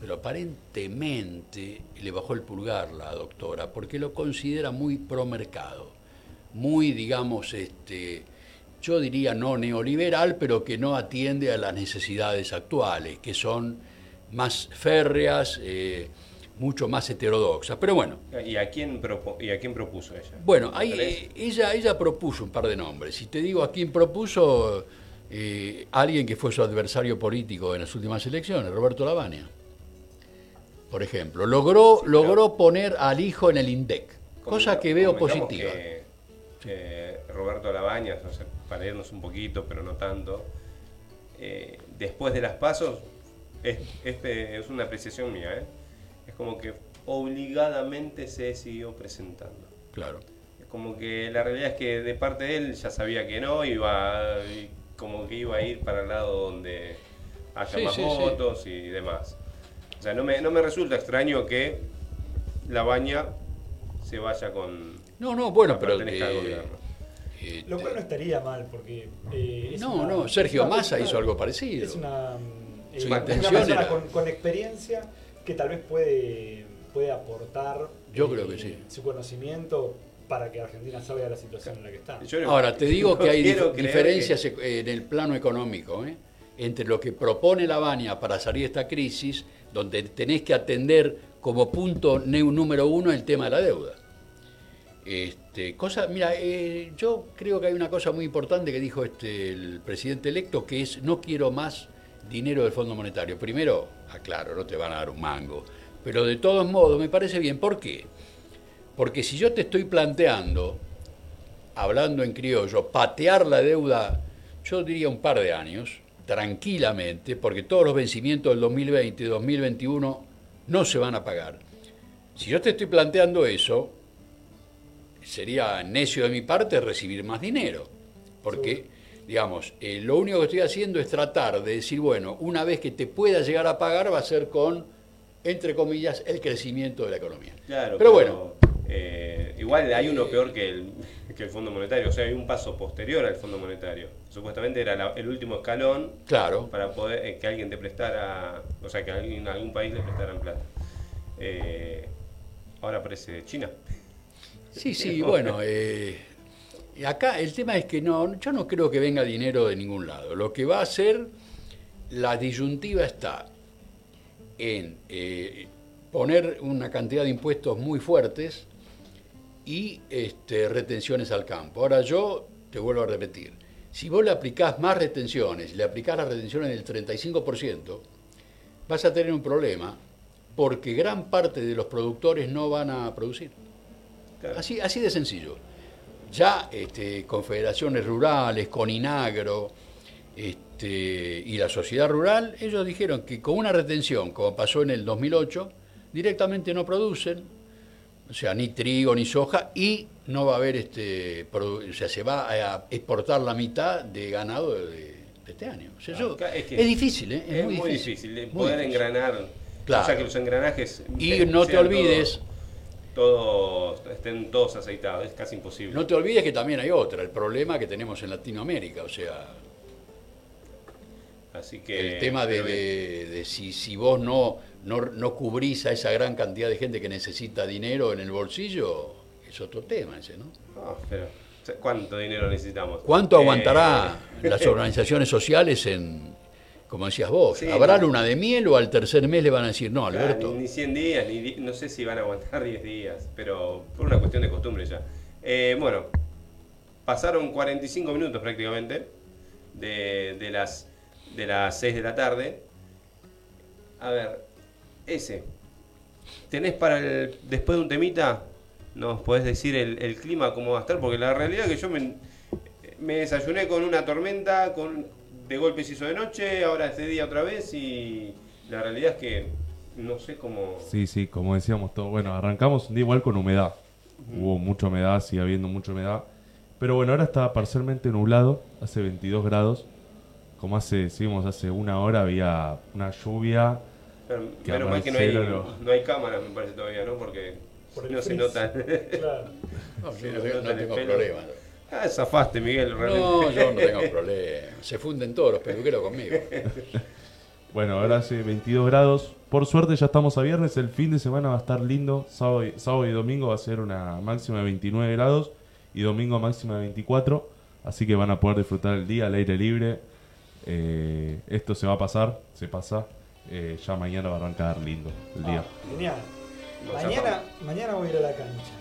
Speaker 5: Pero aparentemente le bajó el pulgar la doctora porque lo considera muy pro mercado, muy, digamos, este, yo diría no neoliberal, pero que no atiende a las necesidades actuales, que son más férreas, eh, mucho más heterodoxas. Pero bueno,
Speaker 4: ¿Y a quién, propo- y a quién propuso ella?
Speaker 5: bueno, ahí, ella, ella propuso un par de nombres. Si te digo a quién propuso, eh, alguien que fue su adversario político en las últimas elecciones, Roberto Lavagna. Por ejemplo, logró, logró poner al hijo en el INDEC, cosa que veo positiva.
Speaker 4: que, Roberto Labañas, o sea, para irnos un poquito, pero no tanto, eh, después de las pasos, es, es, es una apreciación mía, ¿eh? es como que obligadamente se siguió presentando.
Speaker 5: Claro.
Speaker 4: Es como que la realidad es que de parte de él ya sabía que no, iba y como que iba a ir para el lado donde haya
Speaker 5: Sí,
Speaker 4: más
Speaker 5: sí, sí.
Speaker 4: votos y demás. O sea, no me, no me resulta extraño que la baña se vaya con...
Speaker 5: No, no, bueno, pero...
Speaker 4: al
Speaker 5: eh, eh,
Speaker 6: Lo cual no estaría mal, porque. eh, es
Speaker 5: No,
Speaker 6: una-
Speaker 5: no, Sergio Massa hizo algo parecido.
Speaker 6: Es una,
Speaker 5: Su
Speaker 6: eh, una
Speaker 5: intención
Speaker 6: persona
Speaker 5: era-
Speaker 6: con, con experiencia que tal vez puede, puede aportar.
Speaker 5: Yo
Speaker 6: eh,
Speaker 5: creo que sí.
Speaker 6: Su conocimiento para que Argentina salga de la situación en la que está.
Speaker 5: Ahora, te digo que hay dif- diferencias en el plano económico ¿eh? entre lo que propone la Baña para salir de esta crisis, donde tenés que atender como punto número uno el tema de la deuda. Este, cosa, mira, eh, yo creo que hay una cosa muy importante que dijo este, el presidente electo, que es no quiero más dinero del Fondo Monetario. Primero, aclaro, no te van a dar un mango, pero de todos modos me parece bien. ¿Por qué? Porque si yo te estoy planteando hablando en criollo, patear la deuda, yo diría un par de años, tranquilamente, porque todos los vencimientos del 2020 y 2021 no se van a pagar. Si yo te estoy planteando eso, sería necio de mi parte recibir más dinero, porque, digamos, eh, lo único que estoy haciendo es tratar de decir, bueno, una vez que te pueda llegar a pagar va a ser con, entre comillas, el crecimiento de la economía.
Speaker 4: Claro,
Speaker 5: pero bueno,
Speaker 4: eh, igual hay uno peor que el, que el Fondo Monetario. O sea, hay un paso posterior al Fondo Monetario. Supuestamente era la- el último escalón
Speaker 5: Claro.
Speaker 4: para poder eh, que alguien te prestara, o sea, que alguien, algún país le prestaran plata. Ahora aparece China.
Speaker 5: Sí, sí, bueno, eh, acá el tema es que no, yo no creo que venga dinero de ningún lado. Lo que va a hacer, la disyuntiva está en eh, poner una cantidad de impuestos muy fuertes y este, retenciones al campo. Ahora yo te vuelvo a repetir, si vos le aplicás más retenciones, le aplicás las retenciones del 35%, vas a tener un problema porque gran parte de los productores no van a producir.
Speaker 4: Claro.
Speaker 5: Así, así de sencillo. Ya este, confederaciones rurales, Coninagro este, y la sociedad rural, ellos dijeron que con una retención, como pasó en el 2008, directamente no producen, o sea, ni trigo ni soja, y no va a haber, este, o sea, se va a exportar la mitad de ganado de, de este año. O sea, yo-
Speaker 4: Acá
Speaker 5: es, difícil, ¿eh?
Speaker 4: Es, muy difícil,
Speaker 5: muy
Speaker 4: poder
Speaker 5: difícil.
Speaker 4: engranar.
Speaker 5: Claro.
Speaker 4: O sea, que los engranajes.
Speaker 5: Y no te olvides,
Speaker 4: todos- estén todos aceitados, es casi imposible.
Speaker 5: no te olvides que también hay otra, el problema que tenemos en Latinoamérica, o sea,
Speaker 4: Así que.
Speaker 5: el tema de, de- de si, si vos no, no, no cubrís a esa gran cantidad de gente que necesita dinero en el bolsillo, es otro tema ese, ¿no?
Speaker 4: Ah, pero, ¿Cuánto dinero necesitamos?
Speaker 5: ¿Cuánto
Speaker 4: Eh,
Speaker 5: aguantará las organizaciones sociales en, como decías vos,
Speaker 4: Sí,
Speaker 5: ¿habrá luna de miel o al tercer mes le van a decir, no, Alberto?
Speaker 4: ni, ni 100 días, ni no sé si van a aguantar 10 días, pero por una cuestión de costumbre ya. Eh, bueno, pasaron 45 minutos prácticamente de, de las, de las 6 de la tarde. A ver, ese. ¿Tenés para el, después de un temita, nos podés decir el, el clima cómo va a estar? Porque la realidad es que yo me, me desayuné con una tormenta, con de golpe se hizo de noche, ahora este día otra vez y la realidad es que no sé cómo...
Speaker 7: Sí, sí, como decíamos todo. Bueno, arrancamos un día igual con humedad. Hubo mucha humedad, sigue habiendo mucha humedad. Pero bueno, ahora está parcialmente nublado, hace 22 grados. Como hace, decimos, hace una hora había una lluvia.
Speaker 4: Pero,
Speaker 7: Que
Speaker 4: menos mal que no hay,
Speaker 7: amanecieron,
Speaker 4: no hay cámaras, me parece todavía, ¿no? Porque
Speaker 6: Por
Speaker 4: no se nota.
Speaker 6: Claro.
Speaker 5: No, no, tengo problema.
Speaker 4: Ah, zafaste, Miguel, realmente.
Speaker 5: No, yo no tengo problema. Se funden todos los peluqueros conmigo.
Speaker 7: Bueno, ahora hace 22 grados. Por suerte ya estamos a viernes. El fin de semana va a estar lindo. Sábado y, sábado y domingo va a ser una máxima de 29 grados. Y domingo máxima de 24. Así que van a poder disfrutar el día al aire libre. Eh, esto se va a pasar, se pasa. Eh, ya mañana va a arrancar lindo el día.
Speaker 6: Ah, genial. Mañana, mañana voy a ir a la cancha.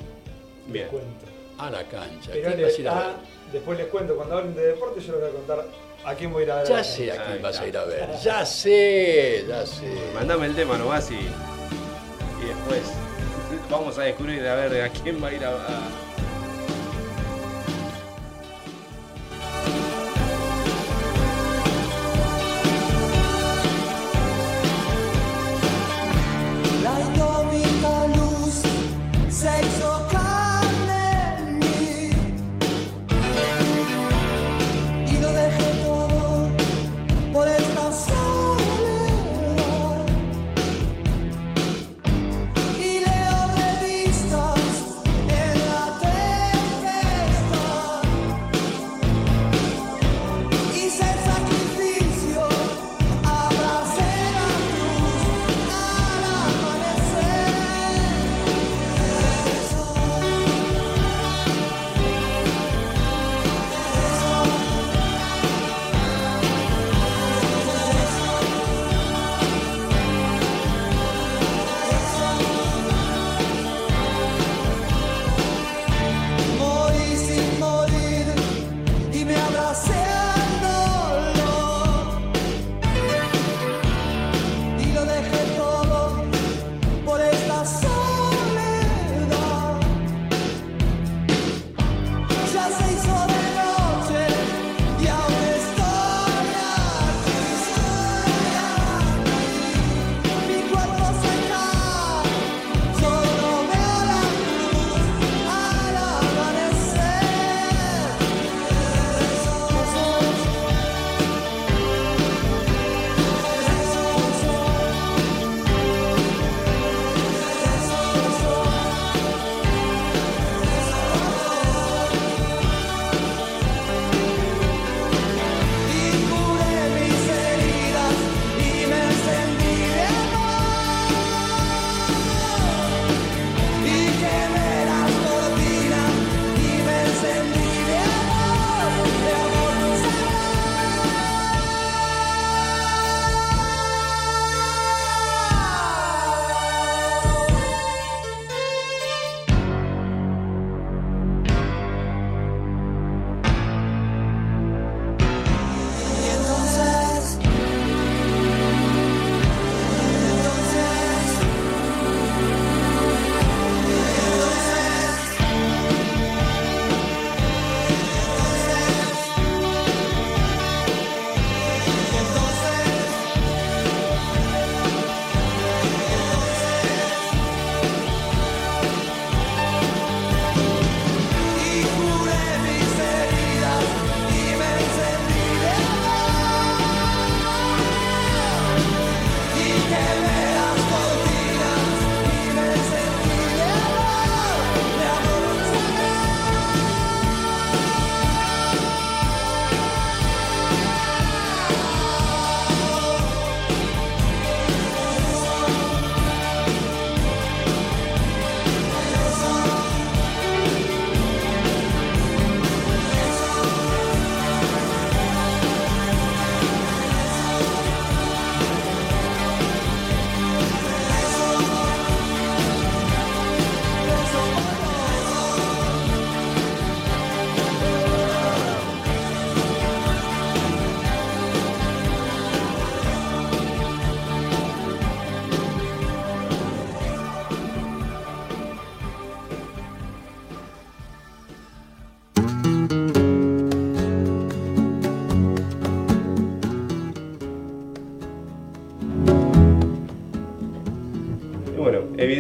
Speaker 4: Bien.
Speaker 6: Cuento.
Speaker 5: A la cancha.
Speaker 6: Pero
Speaker 5: ¿Quién
Speaker 6: le-
Speaker 5: vas a ir a ver?
Speaker 6: ah, después les cuento, cuando hablen de deporte, yo les voy a contar a quién voy a ir a ver.
Speaker 5: Ya sé a quién vas a ir a ver. Ya sé, ya sé.
Speaker 4: Mandame el tema nomás y, y después vamos a descubrir a ver a quién va a ir a... a-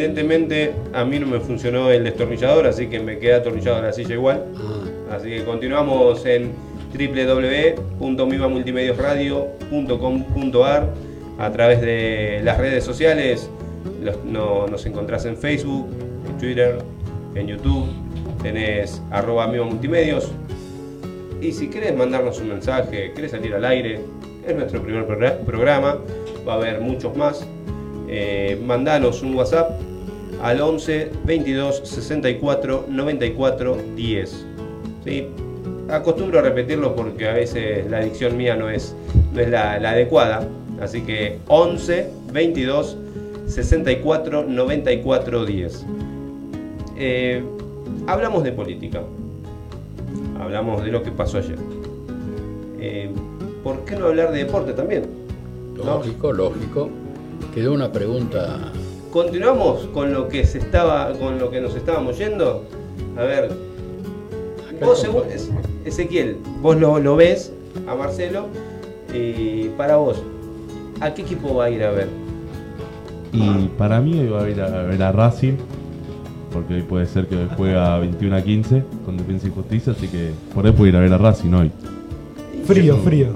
Speaker 4: evidentemente a mí no me funcionó el destornillador, así que me quedé atornillado en la silla igual.
Speaker 5: Ah,
Speaker 4: Así que continuamos en www.mimamultimediosradio.com.ar a través de las redes sociales. Los- no- nos encontrás en Facebook, en Twitter, en YouTube. Tenés arroba Multimedios. Y si querés mandarnos un mensaje, querés salir al aire, es nuestro primer progra- programa. Va a haber muchos más. Eh, mandanos un WhatsApp al 11 22 64 94 10. ¿sí? Acostumbro a repetirlo porque a veces la dicción mía no es, no es la, la adecuada. Así que 11 22 64 94 10. Eh, hablamos de política. Hablamos de lo que pasó ayer. Eh, ¿Por qué no hablar de deporte también? ¿No?
Speaker 5: lógico, lógico. Quedó una pregunta.
Speaker 4: Continuamos con lo que se estaba, con lo que nos estábamos yendo. A ver, vos, Ezequiel, vos lo, lo ves a Marcelo y para vos, ¿a qué equipo va a ir a ver?
Speaker 7: Y para mí hoy va a ir a ver a Racing, porque hoy puede ser que hoy juega 21 a 15 con Defensa y Justicia, así que por ahí puede ir a ver a Racing hoy.
Speaker 6: Frío, frío.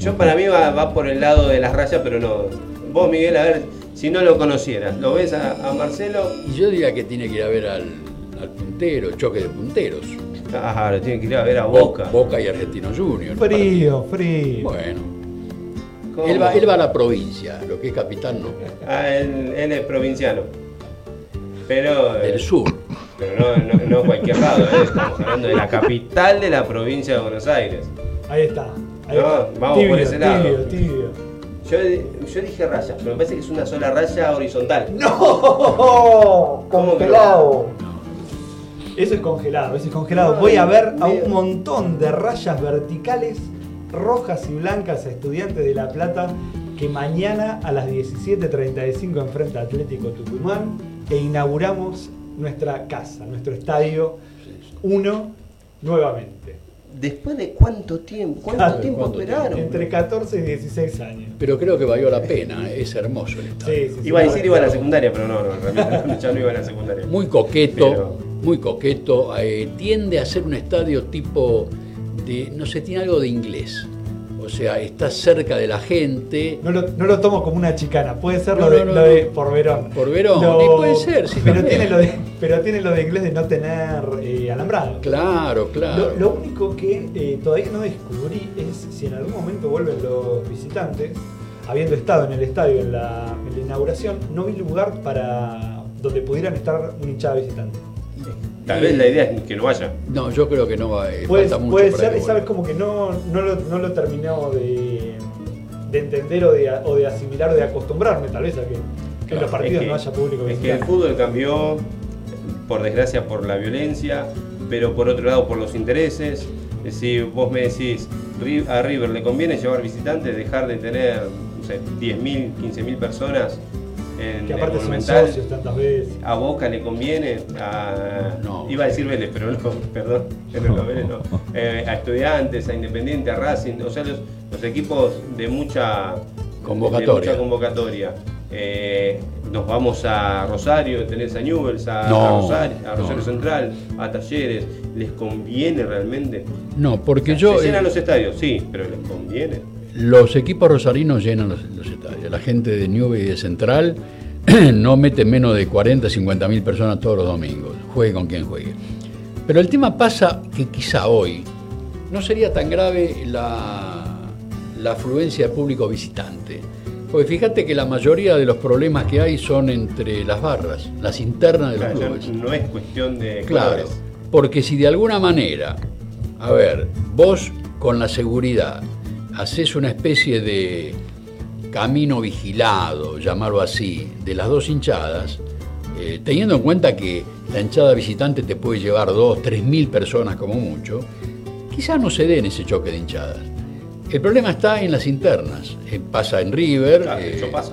Speaker 4: Yo para mí va, va por el lado de las rayas, pero no. Vos, Miguel, a ver, si no lo conocieras, ¿lo ves a, a Marcelo?
Speaker 5: Y yo diría que tiene que ir a ver al, al puntero, choque de punteros.
Speaker 4: Ah, lo tiene que ir a ver a
Speaker 5: Bo-
Speaker 4: Boca.
Speaker 5: Boca y Argentino Junior.
Speaker 6: Frío, frío.
Speaker 5: Bueno, él va, él va a la provincia, lo que es capital no.
Speaker 4: Ah, él, él es provinciano. Pero. eh,
Speaker 5: Del sur.
Speaker 4: Pero no, no, no cualquier lado, ¿eh? estamos hablando de la capital de la provincia de Buenos Aires.
Speaker 6: Ahí está. Ahí
Speaker 4: No,
Speaker 6: está.
Speaker 4: vamos por ese lado.
Speaker 6: Tibio, tibio.
Speaker 4: Yo, yo dije rayas, pero me parece que es una sola raya horizontal.
Speaker 6: ¡No!
Speaker 4: ¿Cómo que
Speaker 6: Congelado. Eso es congelado, eso es congelado.
Speaker 4: No,
Speaker 6: Voy a ver a un montón de rayas verticales rojas y blancas a estudiantes de La Plata que mañana a las 17.35 enfrenta a Atlético Tucumán e inauguramos nuestra casa, nuestro estadio 1 nuevamente.
Speaker 4: ¿Después de cuánto tiempo? ¿Cuánto tiempo
Speaker 5: ¿cuánto
Speaker 4: esperaron?
Speaker 6: Entre 14 y 16 años.
Speaker 5: Pero creo que valió la pena, es hermoso el estadio.
Speaker 6: Sí, sí, sí.
Speaker 4: Iba a decir iba a la secundaria, pero no, no, en realidad no, ya no iba a la secundaria.
Speaker 5: Muy coqueto,
Speaker 4: Pero-
Speaker 5: muy coqueto. eh, tiende a ser un estadio tipo de, no sé, tiene algo de inglés. O sea, está cerca de la gente.
Speaker 6: No lo, no lo tomo como una chicana, puede ser
Speaker 5: No,
Speaker 6: lo, de,
Speaker 5: no, no,
Speaker 6: lo de
Speaker 5: no.
Speaker 6: por Verón.
Speaker 5: Por Verón,
Speaker 6: Lo-
Speaker 5: y puede ser, sí,
Speaker 6: pero, tiene lo de, pero tiene lo de inglés de no tener eh, alambrado.
Speaker 5: Claro, claro.
Speaker 6: Lo, lo único que eh, todavía no descubrí es si en algún momento vuelven los visitantes, habiendo estado en el estadio en la, en la inauguración, no vi lugar para donde pudieran estar un hinchada visitante.
Speaker 4: Tal vez la idea es que no vaya.
Speaker 5: No, yo creo que no va. eh,
Speaker 6: Puede,
Speaker 5: falta mucho
Speaker 6: puede
Speaker 5: para
Speaker 6: ser,
Speaker 5: que
Speaker 6: y sabes
Speaker 5: vuelva.
Speaker 6: como que no, no, lo, no lo terminó de, de entender o de, o de asimilar o de acostumbrarme tal vez a que, que en los partidos
Speaker 4: Es que-
Speaker 6: no haya público
Speaker 4: Es que el fútbol cambió, por desgracia, por la violencia, pero por otro lado por los intereses. Si vos me decís, "Ri- a River le conviene llevar visitantes, dejar de tener, no sé, 10.000, 15.000 personas en
Speaker 6: que
Speaker 4: el
Speaker 6: aparte son socios tantas veces.
Speaker 4: A Boca le conviene, a,
Speaker 5: No.
Speaker 4: iba a decir Vélez, pero no, perdón, no, no, Vélez no. Eh, a Estudiantes, a Independiente, a Racing, o sea, los, los equipos de mucha
Speaker 5: Convocatoria.
Speaker 4: de mucha convocatoria. Eh, nos vamos a Rosario, tenés a Newells, a,
Speaker 5: No,
Speaker 4: a Rosario, a
Speaker 5: no,
Speaker 4: Rosario
Speaker 5: no.
Speaker 4: Central, a Talleres. ¿Les conviene realmente?
Speaker 5: No, porque
Speaker 4: O sea,
Speaker 5: yo.
Speaker 4: se llenan
Speaker 5: eh,
Speaker 4: los estadios, sí, pero ¿les conviene?
Speaker 5: Los equipos rosarinos llenan los, los estadios. La gente de Nube y de Central no mete menos de 40, 50 mil personas todos los domingos, juegue con quien juegue. Pero el tema pasa que quizá hoy no sería tan grave la, la afluencia de público visitante. Porque fíjate que la mayoría de los problemas que hay son entre las barras, las internas de los
Speaker 4: Claro,
Speaker 5: clubes.
Speaker 4: no es cuestión de
Speaker 5: Claro,
Speaker 4: colores.
Speaker 5: porque si de alguna manera, a ver, vos con la seguridad haces una especie de camino vigilado, llamarlo así, de las dos hinchadas, eh, teniendo en cuenta que la hinchada visitante te puede llevar dos, tres mil personas como mucho, quizás no se den ese choque de hinchadas. El problema está en las internas, eh, pasa en River.
Speaker 4: Claro, de
Speaker 5: eh,
Speaker 4: pasa.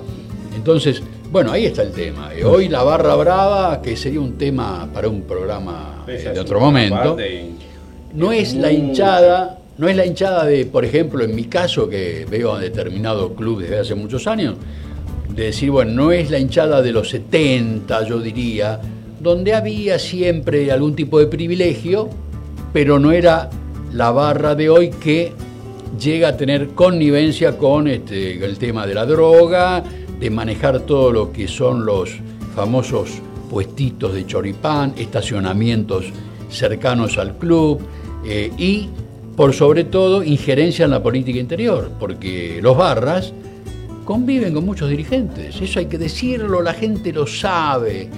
Speaker 5: entonces, bueno, ahí está el tema. Eh, Hoy la barra brava, que sería un tema para un programa de otro momento, no es la hinchada, no es la hinchada de, por ejemplo, en mi caso, que veo a determinado club desde hace muchos años, de decir, bueno, no es la hinchada de los 70, yo diría, donde había siempre algún tipo de privilegio, pero no era la barra de hoy que llega a tener connivencia con este, el tema de la droga, de manejar todo lo que son los famosos puestitos de choripán, estacionamientos cercanos al club eh, y, por sobre todo, injerencia en la política interior, porque los barras conviven con muchos dirigentes, eso hay que decirlo, la gente lo sabe,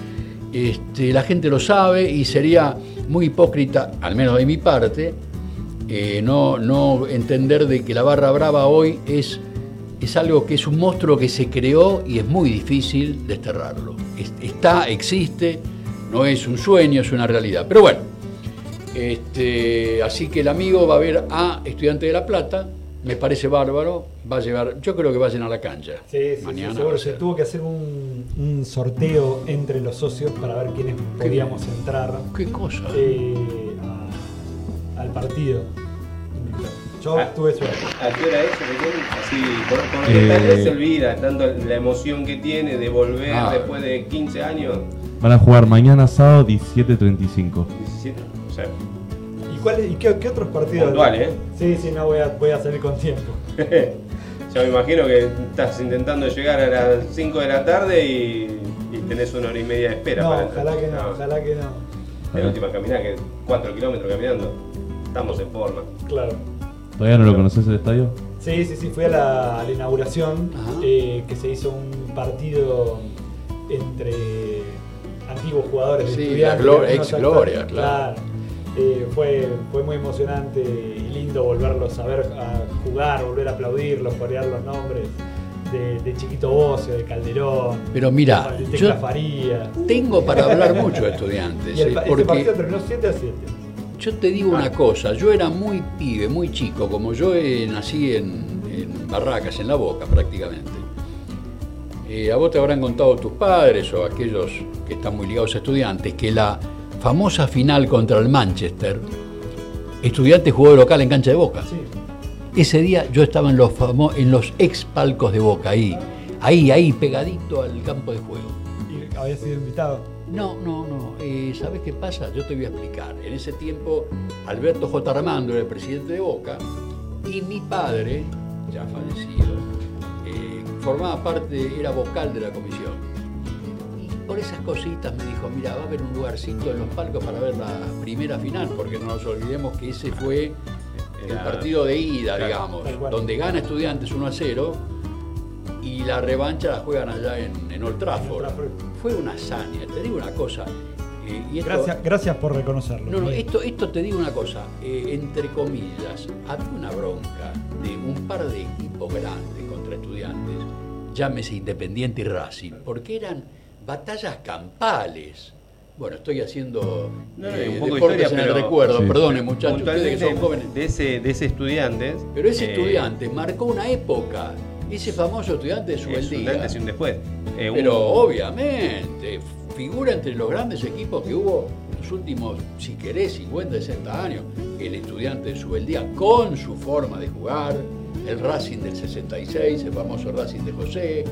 Speaker 5: este, la gente lo sabe y sería muy hipócrita, al menos de mi parte, eh, no, no entender de que la barra brava hoy es, es algo que es un monstruo que se creó y es muy difícil desterrarlo. Es- Está, existe, no es un sueño, es una realidad. Pero bueno, este, así que el amigo va a ver a Estudiante de La Plata, me parece bárbaro, va a llevar, yo creo que va a llenar la cancha.
Speaker 6: Sí, sí,
Speaker 5: Mañana
Speaker 6: seguro. Se tuvo que hacer un, un sorteo entre los socios para ver quiénes podíamos entrar
Speaker 5: ¿Qué cosa?
Speaker 6: eh, a- al partido. Yo
Speaker 4: Ah.
Speaker 6: tuve suerte.
Speaker 4: ¿A qué hora es? Así, por, por
Speaker 7: Eh,
Speaker 4: tal vez se olvida tanto la emoción que tiene de volver
Speaker 5: Ah.
Speaker 4: después de 15 años.
Speaker 7: Van a jugar mañana sábado 17.35.
Speaker 4: 17,
Speaker 6: ¿Y, cuál, y qué, qué otros partidos?
Speaker 4: Puntual, ¿eh?
Speaker 6: Sí, sí, no voy a, voy a salir con tiempo.
Speaker 4: ya me imagino que estás intentando llegar a las 5 de la tarde y, y tenés una hora y media de espera.
Speaker 6: No,
Speaker 4: para
Speaker 6: ojalá que no, ojalá que no.
Speaker 4: La última caminada, que 4 kilómetros caminando. Estamos en forma.
Speaker 6: Claro.
Speaker 7: ¿Todavía no lo conoces el estadio?
Speaker 6: Sí, sí, sí, fui a la, a la inauguración eh, que se hizo un partido entre antiguos jugadores
Speaker 5: Sí,
Speaker 6: de estudiantes.
Speaker 5: la glo- ex. Gloria, claro.
Speaker 6: Eh, fue, fue muy emocionante y lindo volverlos a ver a jugar, volver a aplaudirlos, corear los nombres de, de Chiquito Bocio, de Calderón,
Speaker 5: Pero mira,
Speaker 6: de
Speaker 5: yo
Speaker 6: Faría.
Speaker 5: tengo para hablar mucho de estudiantes,
Speaker 6: Y el,
Speaker 5: eh, porque
Speaker 6: partido terminó 7 a 7.
Speaker 5: yo te digo una cosa, yo era muy pibe, muy chico, como yo eh, nací en, en Barracas, en La Boca prácticamente. Eh, a vos te habrán contado tus padres o aquellos que están muy ligados a estudiantes que la famosa final contra el Manchester, estudiantes jugó de local en cancha de Boca.
Speaker 6: Sí.
Speaker 5: Ese día yo estaba en los, famo- en los ex palcos de Boca, ahí, ahí, ahí, pegadito al campo de juego.
Speaker 6: Y había sido invitado.
Speaker 5: No, no, no. Eh, ¿Sabes qué pasa? Yo te voy a explicar. En ese tiempo, Alberto J. Armando era el presidente de Boca y mi padre, ya fallecido, eh, formaba parte, era vocal de la comisión. Por esas cositas me dijo, mira, va a haber un lugarcito en los palcos para ver la primera final, porque no nos olvidemos que ese fue el partido de ida,
Speaker 4: Claro.
Speaker 5: digamos, donde gana Estudiantes 1 a 0 y la revancha la juegan allá en, en Old Trafford. Fue una hazaña, te digo una cosa. eh, y esto-
Speaker 6: Gracias, gracias por reconocerlo.
Speaker 5: no, no, esto, esto te digo una cosa, eh, entre comillas, había una bronca de un par de equipos grandes contra estudiantes, llámese Independiente y Racing, porque eran batallas campales. Bueno, estoy haciendo
Speaker 4: No, no,
Speaker 5: eh,
Speaker 4: un poco de
Speaker 5: deportes
Speaker 4: historia,
Speaker 5: en el
Speaker 4: pero-
Speaker 5: recuerdo,
Speaker 7: Sí.
Speaker 5: perdonen muchachos, ustedes que son jóvenes.
Speaker 4: de ese, de ese estudiantes.
Speaker 5: Pero ese
Speaker 4: eh,
Speaker 5: estudiante marcó una época, ese famoso estudiante de
Speaker 4: Es un
Speaker 5: Subeldía.
Speaker 4: antes y un después. Eh, un-
Speaker 5: Pero obviamente, figura entre los grandes equipos que hubo en los últimos, si querés, 50, 60 años. El estudiante de Subeldía con su forma de jugar, el Racing del 66, el famoso Racing de José,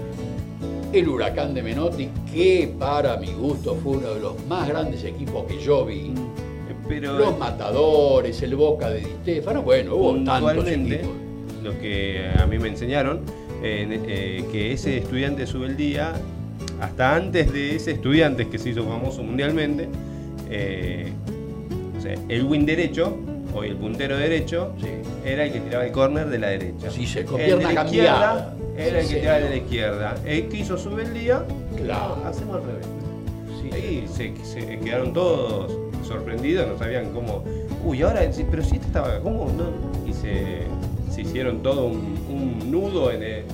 Speaker 5: el Huracán de Menotti, que para mi gusto fue uno de los más grandes equipos que yo vi.
Speaker 4: pero
Speaker 5: Los Matadores, el Boca de Di Stefano, bueno, hubo tantos
Speaker 4: puntualmente,
Speaker 5: equipos.
Speaker 4: lo que a mí me enseñaron, eh, eh, que ese estudiante de Subeldía, hasta antes de ese estudiante que se hizo famoso mundialmente, eh, o sea, el win derecho, o el puntero derecho,
Speaker 5: Sí.
Speaker 4: era el que tiraba el córner de la derecha.
Speaker 5: Sí, se-
Speaker 4: El de la
Speaker 5: cambiada.
Speaker 4: Era el que tiraba de la izquierda. El que hizo Subeldía,
Speaker 5: Claro.
Speaker 4: hacemos al revés.
Speaker 5: Sí,
Speaker 4: se, se quedaron todos sorprendidos, no sabían cómo. Uy, ahora, pero si este estaba, ¿cómo? No? Y se, se hicieron todo un, un nudo en, el-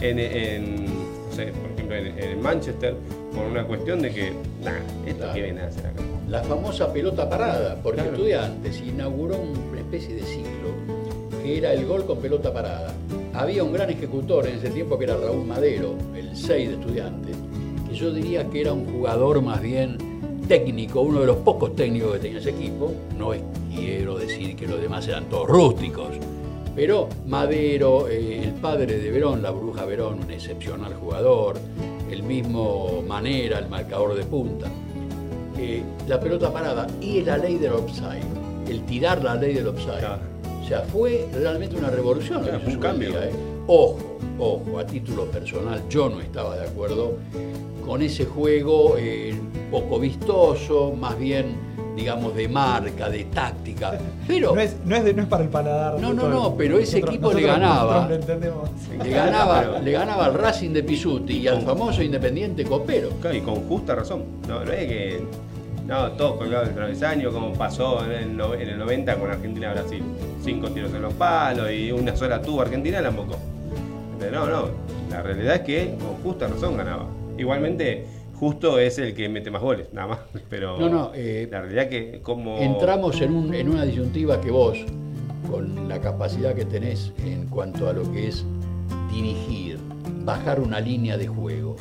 Speaker 4: en, en, no sé, por ejemplo, en, en Manchester, por una cuestión de que, nah, esto
Speaker 5: Claro.
Speaker 4: que viene a hacer acá.
Speaker 5: la famosa pelota parada, porque
Speaker 4: Claro.
Speaker 5: Estudiantes inauguró una especie de ciclo que era el gol con pelota parada. Había un gran ejecutor en ese tiempo que era Raúl Madero, el 6 de Estudiantes, que yo diría que era un jugador más bien técnico, uno de los pocos técnicos que tenía ese equipo. No es- quiero decir que los demás eran todos rústicos, Pero Madero, eh, el padre de Verón, la bruja Verón, un excepcional jugador, el mismo Manera, el marcador de punta, eh, la pelota parada y la ley del offside, el tirar la ley del offside.
Speaker 4: Claro.
Speaker 5: Sea, fue realmente una revolución.
Speaker 4: Claro, un cambio.
Speaker 5: día, ¿eh? Ojo, ojo, a título personal, yo no estaba de acuerdo con ese juego eh, poco vistoso, más bien, digamos, de marca, de táctica. Pero
Speaker 6: No es, no, es de- no es para el paladar.
Speaker 5: No, no, no, pero ese equipo le
Speaker 6: nosotros-
Speaker 5: ganaba.
Speaker 6: nosotros lo entendemos.
Speaker 5: le ganaba, le ganaba al Racing de Pisuti y al famoso Independiente Copero.
Speaker 4: Claro, y con justa razón. No, no es que. No, todos colgados del travesaño, como pasó en el, en el 90 con Argentina-Brasil. Cinco tiros en los palos y una sola tuvo Argentina, la embocó. Pero no, no. La realidad es que con justa razón ganaba. Igualmente, justo es el que mete más goles, nada más. Pero
Speaker 5: No, no, eh,
Speaker 4: la realidad que como.
Speaker 5: entramos en, un- en una disyuntiva que vos, con la capacidad que tenés en cuanto a lo que es dirigir, bajar una línea de juego,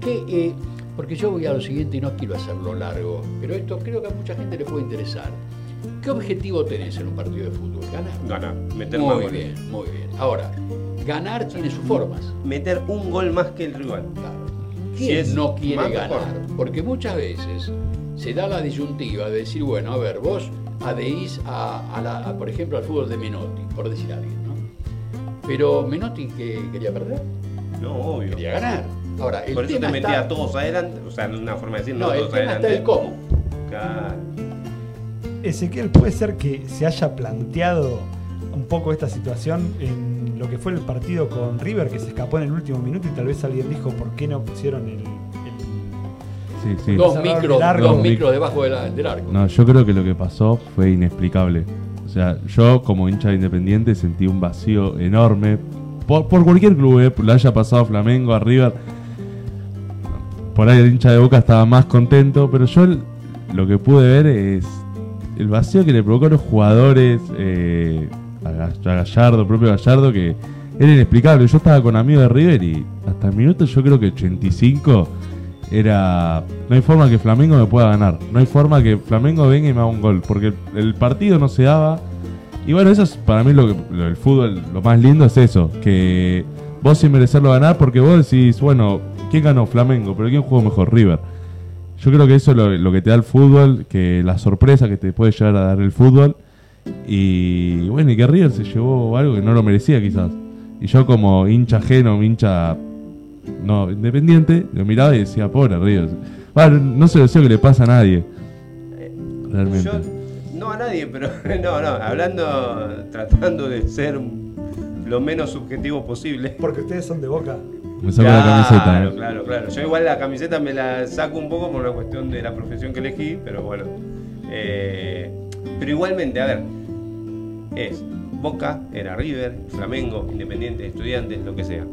Speaker 5: que, eh, porque yo voy a lo siguiente y no quiero hacerlo largo, pero esto creo que a mucha gente le puede interesar. ¿Qué objetivo tenés en un partido de fútbol? Ganar.
Speaker 4: Gana, meter más
Speaker 5: Muy
Speaker 4: goles.
Speaker 5: bien, muy bien. Ahora, ganar tiene sus formas.
Speaker 4: Meter un gol más que el rival.
Speaker 5: Claro.
Speaker 4: Si
Speaker 5: ¿Quién
Speaker 4: es
Speaker 5: no quiere ganar?
Speaker 4: mejor.
Speaker 5: Porque muchas veces se da la disyuntiva de decir, bueno, a ver, vos adherís a, a la- a, por ejemplo, al fútbol de Menotti, por decir alguien, ¿no? Pero Menotti que quería perder,
Speaker 4: No, obvio.
Speaker 5: quería ganar. Ahora, el
Speaker 4: Por eso
Speaker 5: tema
Speaker 4: te metía
Speaker 5: está-
Speaker 4: a todos adelante. O sea, una forma de decir, no,
Speaker 5: No, el
Speaker 4: todos
Speaker 5: tema
Speaker 4: adelante.
Speaker 5: está el cómo.
Speaker 4: Claro.
Speaker 6: Ezequiel, ¿puede ser que se haya planteado un poco esta situación en lo que fue el partido con River, que se escapó en el último minuto y tal vez alguien dijo por qué no pusieron el... el-
Speaker 7: Sí, sí.
Speaker 5: Dos micros, dos micros debajo de la- del arco.
Speaker 7: No, yo creo que lo que pasó fue inexplicable. O sea, yo como hincha de Independiente sentí un vacío enorme. Por, por cualquier club, eh, le haya pasado a Flamengo, a River. Por ahí el hincha de Boca estaba más contento, pero yo el- lo que pude ver es el vacío que le provocó a los jugadores, eh, a, Ga- a Gallardo, propio Gallardo, que era inexplicable. Yo estaba con amigos de River y hasta el minuto yo creo que 85 era... No hay forma que Flamengo me pueda ganar. No hay forma que Flamengo venga y me haga un gol. Porque el, el partido no se daba. Y bueno, eso es para mí lo que del fútbol, lo más lindo es eso. Que vos sin merecerlo ganar porque vos decís, bueno, ¿quién ganó? Flamengo. Pero ¿quién jugó mejor? River. Yo creo que eso es lo, que te da el fútbol, que la sorpresa que te puede llegar a dar el fútbol. Y bueno, y que River se llevó algo que no lo merecía quizás. Y yo como hincha ajeno, hincha no independiente, lo miraba y decía, pobre River. Bueno, no se lo deseo que le pasa a nadie. Realmente.
Speaker 4: Yo, no a nadie, pero no, no, hablando, tratando de ser lo menos subjetivo posible.
Speaker 6: Porque ustedes son de Boca.
Speaker 7: Me saco la camiseta.
Speaker 4: Claro,
Speaker 7: ¿eh?
Speaker 4: claro, claro. Yo igual la camiseta me la saco un poco por una cuestión de la profesión que elegí, pero bueno. Eh, pero igualmente, a ver, es Boca, era River, Flamengo, Independiente, Estudiantes, lo que sea.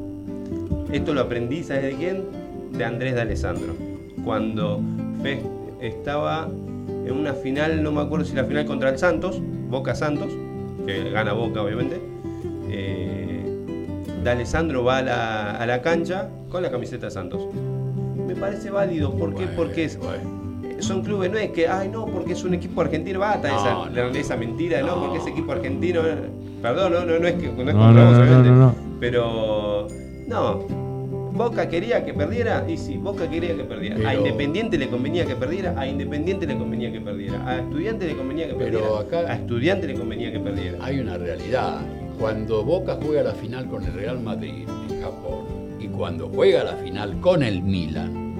Speaker 4: Esto lo aprendí, ¿sabes de quién? De Andrés de Alessandro. Cuando Fe estaba en una final, no me acuerdo si la final contra el Santos, Boca Santos, que gana Boca obviamente. Eh, de Alessandro va a la, a la cancha con la camiseta de Santos. Me parece válido, ¿por qué?
Speaker 5: Bueno,
Speaker 4: Porque es,
Speaker 5: bueno.
Speaker 4: son clubes, no es que, ay no, porque es un equipo argentino, bata
Speaker 5: No,
Speaker 4: esa,
Speaker 5: no.
Speaker 4: esa mentira, no,
Speaker 5: No.
Speaker 4: porque es equipo argentino, eh, perdón, no, no, no es que no es
Speaker 7: No,
Speaker 4: contra
Speaker 7: no,
Speaker 4: vos,
Speaker 7: no, no,
Speaker 4: obviamente,
Speaker 7: no, no.
Speaker 4: pero no, Boca quería que perdiera, y sí, Boca quería que perdiera. A
Speaker 5: Pero-
Speaker 4: Independiente le convenía que perdiera, a Independiente le convenía que perdiera, a Estudiante le convenía que
Speaker 5: Pero
Speaker 4: perdiera,
Speaker 5: acá-
Speaker 4: a Estudiante le convenía que perdiera.
Speaker 5: Hay una realidad. Cuando Boca juega la final con el Real Madrid en Japón y cuando juega la final con el Milan,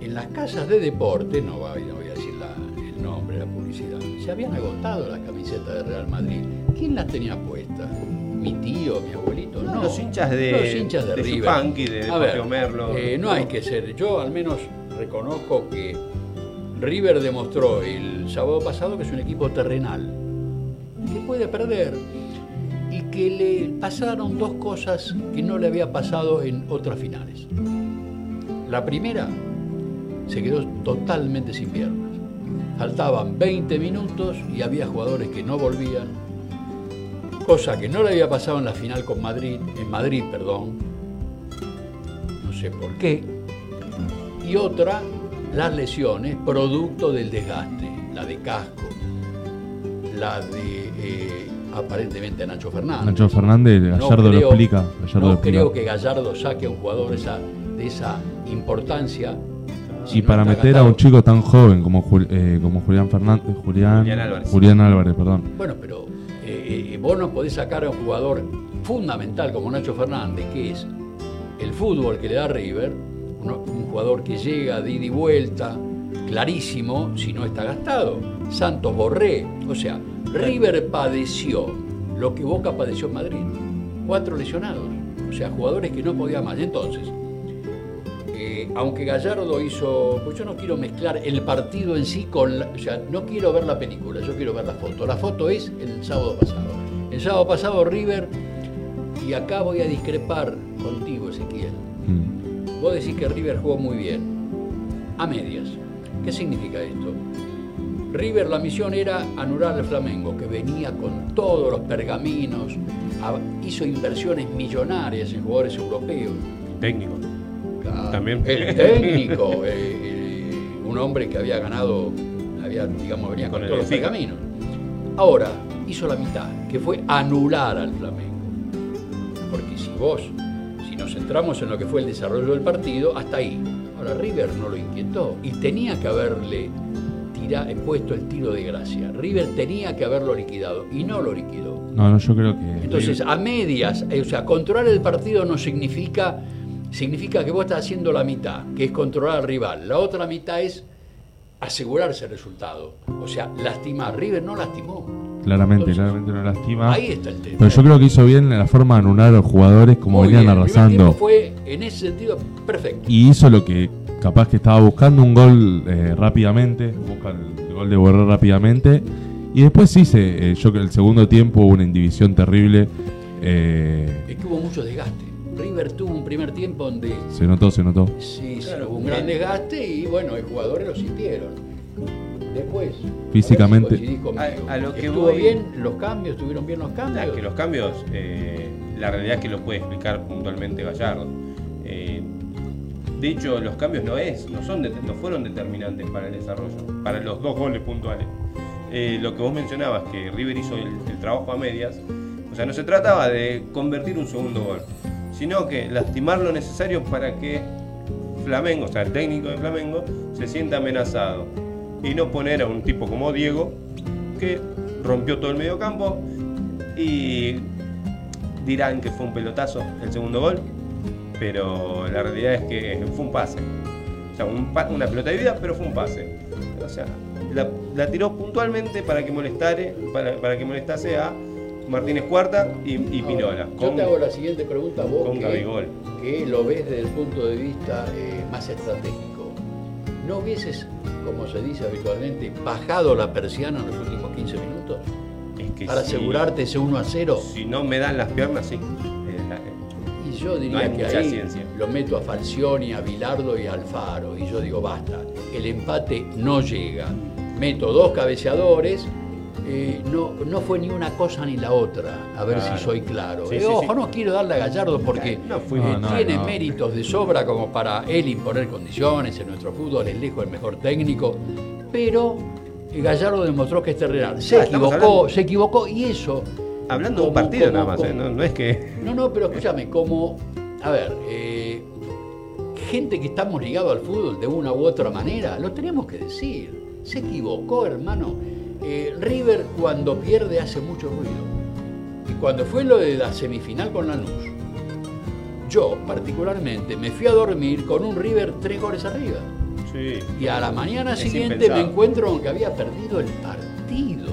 Speaker 5: en las casas de deporte, no voy, no voy a decir la- el nombre, la publicidad, se habían agotado las camisetas de Real Madrid. ¿Quién las tenía puestas? ¿Mi tío, mi abuelito? No,
Speaker 4: los hinchas de,
Speaker 5: los hinchas de,
Speaker 4: de
Speaker 5: River.
Speaker 4: Yupanqui, de
Speaker 5: A ver,
Speaker 4: Merlo.
Speaker 5: eh, no hay que ser. Yo al menos reconozco que River demostró el sábado pasado que es un equipo terrenal, que puede perder y que le pasaron dos cosas que no le había pasado en otras finales. La primera, se quedó totalmente sin piernas. Faltaban 20 minutos y había jugadores que no volvían, cosa que no le había pasado en la final con Madrid, en Madrid, perdón, no sé por qué, y otra, las lesiones producto del desgaste, la de casco, la de eh, aparentemente a Nacho Fernández.
Speaker 7: Nacho Fernández,
Speaker 5: No
Speaker 7: Gallardo lo explica. Gallardo lo
Speaker 5: no
Speaker 7: explica.
Speaker 5: creo que Gallardo saque a un jugador de esa, de esa importancia. si
Speaker 7: y
Speaker 5: no
Speaker 7: para meter a un chico tan joven como, Jul- eh, como Julián Fernández, Julián,
Speaker 4: Julián Álvarez.
Speaker 7: Julián Álvarez, perdón.
Speaker 5: Bueno, pero eh, eh, vos no podés sacar a un jugador fundamental como Nacho Fernández, que es el fútbol que le da River, un jugador que llega de ida y vuelta, clarísimo, si no está gastado. Santos Borré, o sea, River padeció lo que Boca padeció en Madrid. Cuatro lesionados, o sea, jugadores que no podían más. Entonces, eh, aunque Gallardo hizo, pues yo no quiero mezclar el partido en sí con, la- o sea, no quiero ver la película, yo quiero ver la foto. La foto es el sábado pasado. El sábado pasado River, y acá voy a discrepar contigo, Ezequiel.
Speaker 7: Mm.
Speaker 5: Vos decís que River jugó muy bien, a medias. ¿Qué significa esto? River la misión era anular al Flamengo, que venía con todos los pergaminos, hizo inversiones millonarias en jugadores europeos.
Speaker 4: Técnico.
Speaker 5: Claro.
Speaker 4: También.
Speaker 5: El técnico, eh, eh, un hombre que había ganado, había, digamos, venía con, todos los pergaminos. Ahora, hizo la mitad, que fue anular al Flamengo. Porque si vos, si nos centramos en lo que fue el desarrollo del partido, hasta ahí. Ahora, River no lo inquietó y tenía que haberle tira, puesto el tiro de gracia. River tenía que haberlo liquidado y no lo liquidó.
Speaker 7: No, no, yo creo que.
Speaker 5: Entonces, a medias, eh, o sea, controlar el partido no significa, significa que vos estás haciendo la mitad, que es controlar al rival. La otra mitad es asegurarse el resultado. O sea, lastimar. River no lastimó.
Speaker 7: claramente,
Speaker 5: Entonces,
Speaker 7: claramente no lastima.
Speaker 5: Ahí está el tema.
Speaker 7: Pero yo creo que hizo bien la forma de anular a los jugadores como
Speaker 5: Muy
Speaker 7: venían
Speaker 5: bien, el
Speaker 7: arrasando.
Speaker 5: tiempo fue, en ese sentido, perfecto.
Speaker 7: Y hizo lo que capaz que estaba buscando un gol eh, rápidamente, busca el, gol de Borré rápidamente. Y después sí, se, eh, yo creo que el segundo tiempo hubo una indivisión terrible. eh,
Speaker 5: Es que hubo mucho desgaste. River tuvo un primer tiempo donde
Speaker 7: se notó, se notó.
Speaker 5: sí, sí,
Speaker 4: Claro,
Speaker 5: hubo un gran desgaste y bueno, los jugadores lo sintieron. Después,
Speaker 7: Físicamente.
Speaker 5: a ver si coincidís conmigo.
Speaker 4: A- a lo que
Speaker 5: ¿Estuvo
Speaker 4: voy-
Speaker 5: bien los cambios? ¿Estuvieron bien los cambios?
Speaker 4: Ah, que los cambios, eh, la realidad es que los puede explicar puntualmente Gallardo. De hecho, los cambios no es, no son, no fueron determinantes para el desarrollo, para los dos goles puntuales. Eh, lo que vos mencionabas, que River hizo el, el trabajo a medias, o sea, no se trataba de convertir un segundo gol, sino que lastimar lo necesario para que Flamengo, o sea, el técnico de Flamengo, se sienta amenazado y no poner a un tipo como Diego que rompió todo el medio campo y dirán que fue un pelotazo el segundo gol, pero la realidad es que fue un pase. O sea, un pa- una pelota de vida, pero fue un pase. O sea, la, la tiró puntualmente para que molestare, para, para que molestase a Martínez Cuarta y, y Pinola.
Speaker 5: Yo
Speaker 4: con-
Speaker 5: te hago la siguiente pregunta, vos
Speaker 4: con
Speaker 5: que, lo ves desde el punto de vista eh, más estratégico. ¿No hubieses, como se dice habitualmente, bajado la persiana en los últimos 15 minutos
Speaker 4: Es que
Speaker 5: para asegurarte ese 1 a 0?
Speaker 4: Si no me dan las piernas, sí.
Speaker 5: Yo diría que ahí
Speaker 4: ciencia.
Speaker 5: lo meto a Falcioni, a Bilardo y a Alfaro. Y yo digo, basta, el empate no llega. Meto dos cabeceadores, eh, no, no fue ni una cosa ni la otra, a ver
Speaker 4: Claro.
Speaker 5: si soy claro.
Speaker 4: Sí,
Speaker 5: Eh,
Speaker 4: sí,
Speaker 5: ojo,
Speaker 4: sí.
Speaker 5: no quiero darle a Gallardo porque
Speaker 4: No fui
Speaker 5: eh,
Speaker 7: no,
Speaker 5: tiene
Speaker 7: no.
Speaker 5: méritos de sobra como para él imponer condiciones en nuestro fútbol, es lejos el mejor técnico, pero Gallardo demostró que es terrenal. Se
Speaker 4: Ah,
Speaker 5: equivocó, se equivocó y eso
Speaker 4: Hablando de un partido
Speaker 5: como-
Speaker 4: nada más,
Speaker 5: como-
Speaker 4: eh, no, no es que.
Speaker 5: no, no, pero escúchame, como, a ver, eh, gente que estamos ligados al fútbol de una u otra manera, lo tenemos que decir. Se equivocó, hermano. Eh, River cuando pierde hace mucho ruido. Y cuando fue lo de la semifinal con Lanús, yo particularmente me fui a dormir con un River tres goles arriba.
Speaker 4: Sí.
Speaker 5: Y a la mañana siguiente me encuentro con que había perdido el partido.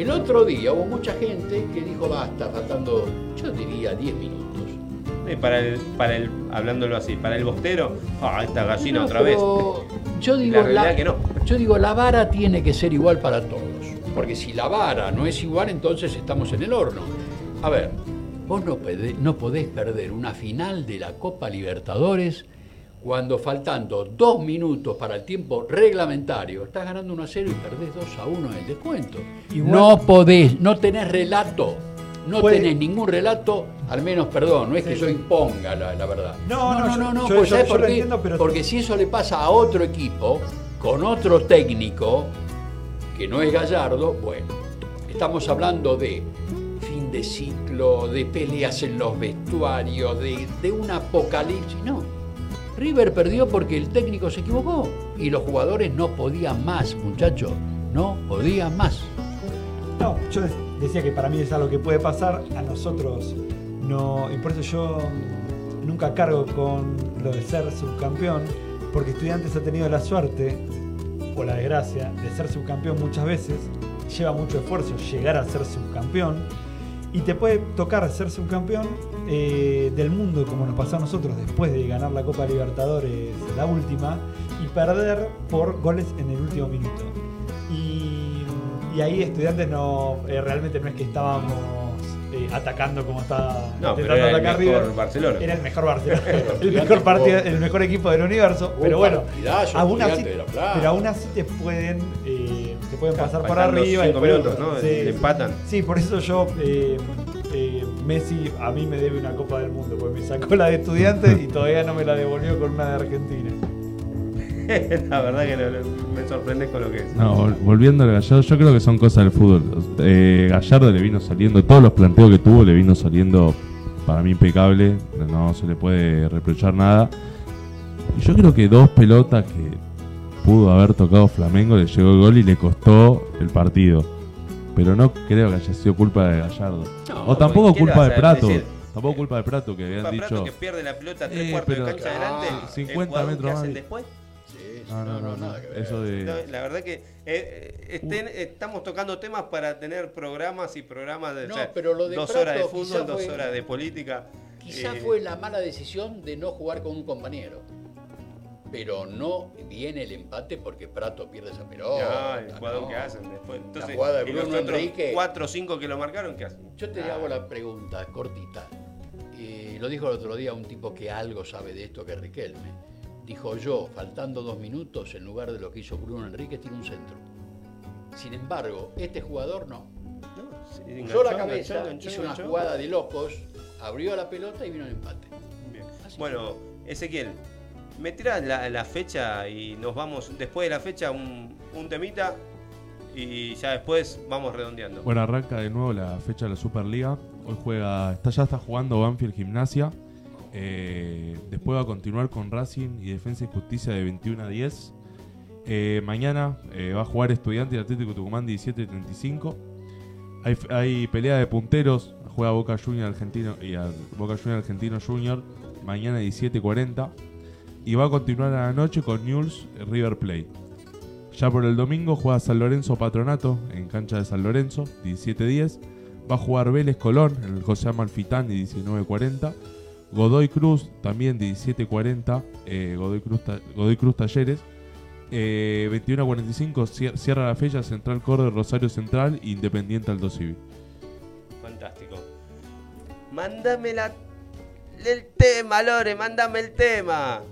Speaker 5: El otro día hubo mucha gente que dijo basta, faltando, yo diría 10 minutos.
Speaker 4: Para el, para el, hablándolo así, para el bostero, ah, esta gallina
Speaker 5: No,
Speaker 4: otra vez.
Speaker 5: Yo digo,
Speaker 4: La realidad que no.
Speaker 5: yo digo, la vara tiene que ser igual para todos. Porque si la vara no es igual, entonces estamos en el horno. A ver, vos no, no podés perder una final de la Copa Libertadores cuando faltando dos minutos para el tiempo reglamentario, estás ganando 1 a 0 y perdés 2 a 1 en el descuento.
Speaker 6: Igual-
Speaker 5: No podés, no tenés relato. No
Speaker 6: Puede-
Speaker 5: tenés ningún relato, al menos, perdón, no es que
Speaker 6: Sí,
Speaker 5: yo imponga la, la verdad.
Speaker 6: No, no, yo- yo-
Speaker 5: pues,
Speaker 6: yo-
Speaker 5: ¿sabes
Speaker 6: yo
Speaker 5: por
Speaker 6: lo
Speaker 5: qué?
Speaker 6: entiendo, pero-
Speaker 5: Porque si eso le pasa a otro equipo, con otro técnico, que no es Gallardo, bueno, estamos hablando de fin de ciclo, de peleas en los vestuarios, de, de un apocalipsis. No. River perdió porque el técnico se equivocó y los jugadores no podían más, muchachos. No podían más.
Speaker 6: No, yo decía que para mí es algo que puede pasar, a nosotros no, y por eso yo nunca cargo con lo de ser subcampeón, porque Estudiantes ha tenido la suerte, o la desgracia, de ser subcampeón muchas veces, lleva mucho esfuerzo llegar a ser subcampeón, y te puede tocar ser subcampeón eh, del mundo, como nos pasó a nosotros después de ganar la Copa Libertadores, la última, y perder por goles en el último minuto. Y, y ahí estudiantes no eh, realmente no es que estábamos eh, atacando como está
Speaker 4: No,
Speaker 6: intentando
Speaker 4: era el
Speaker 6: atacar
Speaker 4: mejor
Speaker 6: River.
Speaker 4: Barcelona.
Speaker 6: Era el mejor Barcelona, el mejor partido, el mejor equipo del universo. Pero bueno, aún así, pero aún así te pueden, eh, pueden pasar por arriba. y
Speaker 4: cinco minutos, ¿no?
Speaker 6: sí,
Speaker 4: Le empatan.
Speaker 6: Sí, por eso yo eh, eh, Messi a mí me debe una Copa del Mundo, porque me sacó la de estudiantes y todavía no me la devolvió con una de Argentina.
Speaker 4: la verdad que me sorprendes con lo que es.
Speaker 7: No, vol- volviendo al Gallardo, yo creo que son cosas del fútbol. Eh, Gallardo le vino saliendo, todos los planteos que tuvo le vino saliendo para mí impecable, no se le puede reprochar nada. Y yo creo que dos pelotas que pudo haber tocado Flamengo le llegó el gol y le costó el partido. Pero no creo que haya sido culpa de Gallardo.
Speaker 5: No,
Speaker 7: o tampoco
Speaker 4: ¿qué le
Speaker 7: culpa de
Speaker 4: a
Speaker 7: Prato.
Speaker 4: decir?
Speaker 7: Tampoco culpa de Prato que habían
Speaker 4: Para Prato
Speaker 7: dicho.
Speaker 4: que pierde la pelota tres
Speaker 7: Eh,
Speaker 4: cuartos de cancha
Speaker 5: Ah,
Speaker 4: adelante. el
Speaker 7: 50
Speaker 4: jugador
Speaker 7: metros más.
Speaker 4: hacen después.
Speaker 5: Sí,
Speaker 7: No, no, no, no.
Speaker 5: nada que ver.
Speaker 7: Eso de.
Speaker 4: No, la verdad que eh, eh, estén- estamos tocando temas para tener programas y programas de
Speaker 5: No,
Speaker 4: o sea,
Speaker 5: pero lo de
Speaker 4: dos
Speaker 5: Prato
Speaker 4: horas de fútbol, dos
Speaker 5: fue-
Speaker 4: horas de política.
Speaker 5: Quizá
Speaker 4: Eh,
Speaker 5: fue la mala decisión de no jugar con un compañero. Pero no viene el empate porque Prato pierde esa pelota.
Speaker 4: no, el jugador
Speaker 5: no.
Speaker 4: que hacen después. Entonces,
Speaker 5: jugada de Bruno Enrique.
Speaker 4: cuatro o cinco que lo marcaron, ¿qué hacen?
Speaker 5: Yo te
Speaker 4: Ah,
Speaker 5: hago la pregunta cortita. Eh, lo dijo el otro día un tipo que algo sabe de esto que es Riquelme. Dijo yo, faltando dos minutos, en lugar de lo que hizo Bruno Enrique, tiene un centro. Sin embargo, este jugador no.
Speaker 4: no,
Speaker 5: Usó la cabeza,
Speaker 4: enganchó, enganchó,
Speaker 5: hizo una jugada de locos, abrió la pelota y vino el empate.
Speaker 4: Bien. Bueno, Ezequiel, me tirás la, fecha y nos vamos después de la fecha un, temita y ya después vamos redondeando.
Speaker 7: Bueno, arranca de nuevo la fecha de la Superliga. Hoy juega, está, ya está jugando Banfield Gimnasia. Eh, después va a continuar con Racing y Defensa y Justicia de 21 a 10. Eh, mañana eh, va a jugar Estudiante y Atlético Tucumán 17 y 35. Hay, hay pelea de punteros. Juega Boca Junior Argentino y Boca Junior Argentino Junior mañana 17 y 40. Y va a continuar a la noche con News River Plate. Ya por el domingo juega San Lorenzo Patronato en cancha de San Lorenzo, 17-10. Va a jugar Vélez Colón en el José Amalfitani, 19-40. Godoy Cruz también 17-40. eh, Godoy, Cruz, Godoy Cruz Talleres. Eh, 21-45 cier- cierra la fecha Central Córdoba, Rosario Central, Independiente Aldo Civi.
Speaker 4: Fantástico. Mándame la, el tema, Lore, mándame el tema.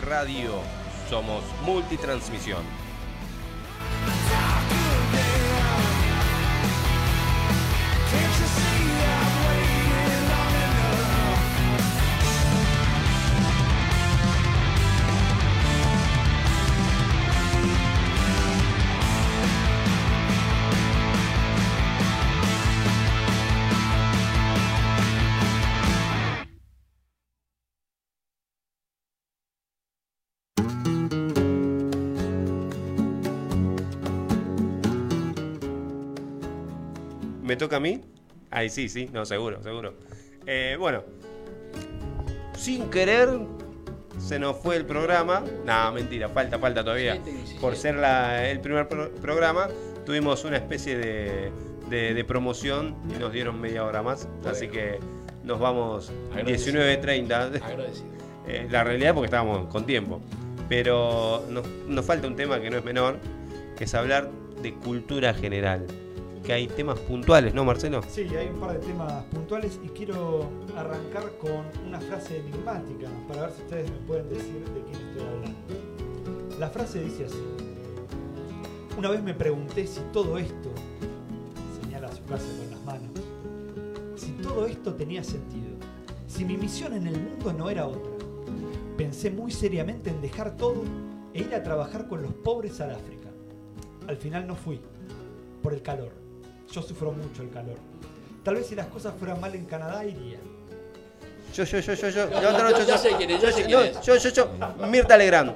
Speaker 4: Radio, somos multitransmisión. Toca a mí? Ay, sí, sí, no, seguro, seguro. Eh, bueno, sin querer se nos fue el programa. No, mentira, falta, falta todavía. Por ser la- el primer pro- programa, tuvimos una especie de, de- de promoción y nos dieron media hora más. Así que nos vamos
Speaker 5: Agradecido.
Speaker 4: 19.30.
Speaker 5: Agradecido.
Speaker 4: Eh, la realidad es porque estábamos con tiempo. Pero nos, nos falta un tema que no es menor, que es hablar de cultura general. Que hay temas puntuales, ¿no, Marcelo?
Speaker 6: Sí, hay un par de temas puntuales y quiero arrancar con una frase enigmática para ver si ustedes me pueden decir de quién estoy hablando. La frase dice así. Una vez me pregunté si todo esto, señala su casa con las manos, si todo esto tenía sentido, si mi misión en el mundo no era otra. Pensé muy seriamente en dejar todo e ir a trabajar con los pobres al África. Al final no fui, por el calor. Yo sufro mucho el calor. Tal vez si las cosas fueran mal en Canadá iría.
Speaker 4: Yo, yo, yo, yo, yo.
Speaker 5: Yo-
Speaker 4: yo,
Speaker 5: yo-
Speaker 4: yo,
Speaker 5: ya sé quién es, ya sé quién
Speaker 4: no,
Speaker 5: es.
Speaker 4: Yo, yo, yo. Mirta Legrand.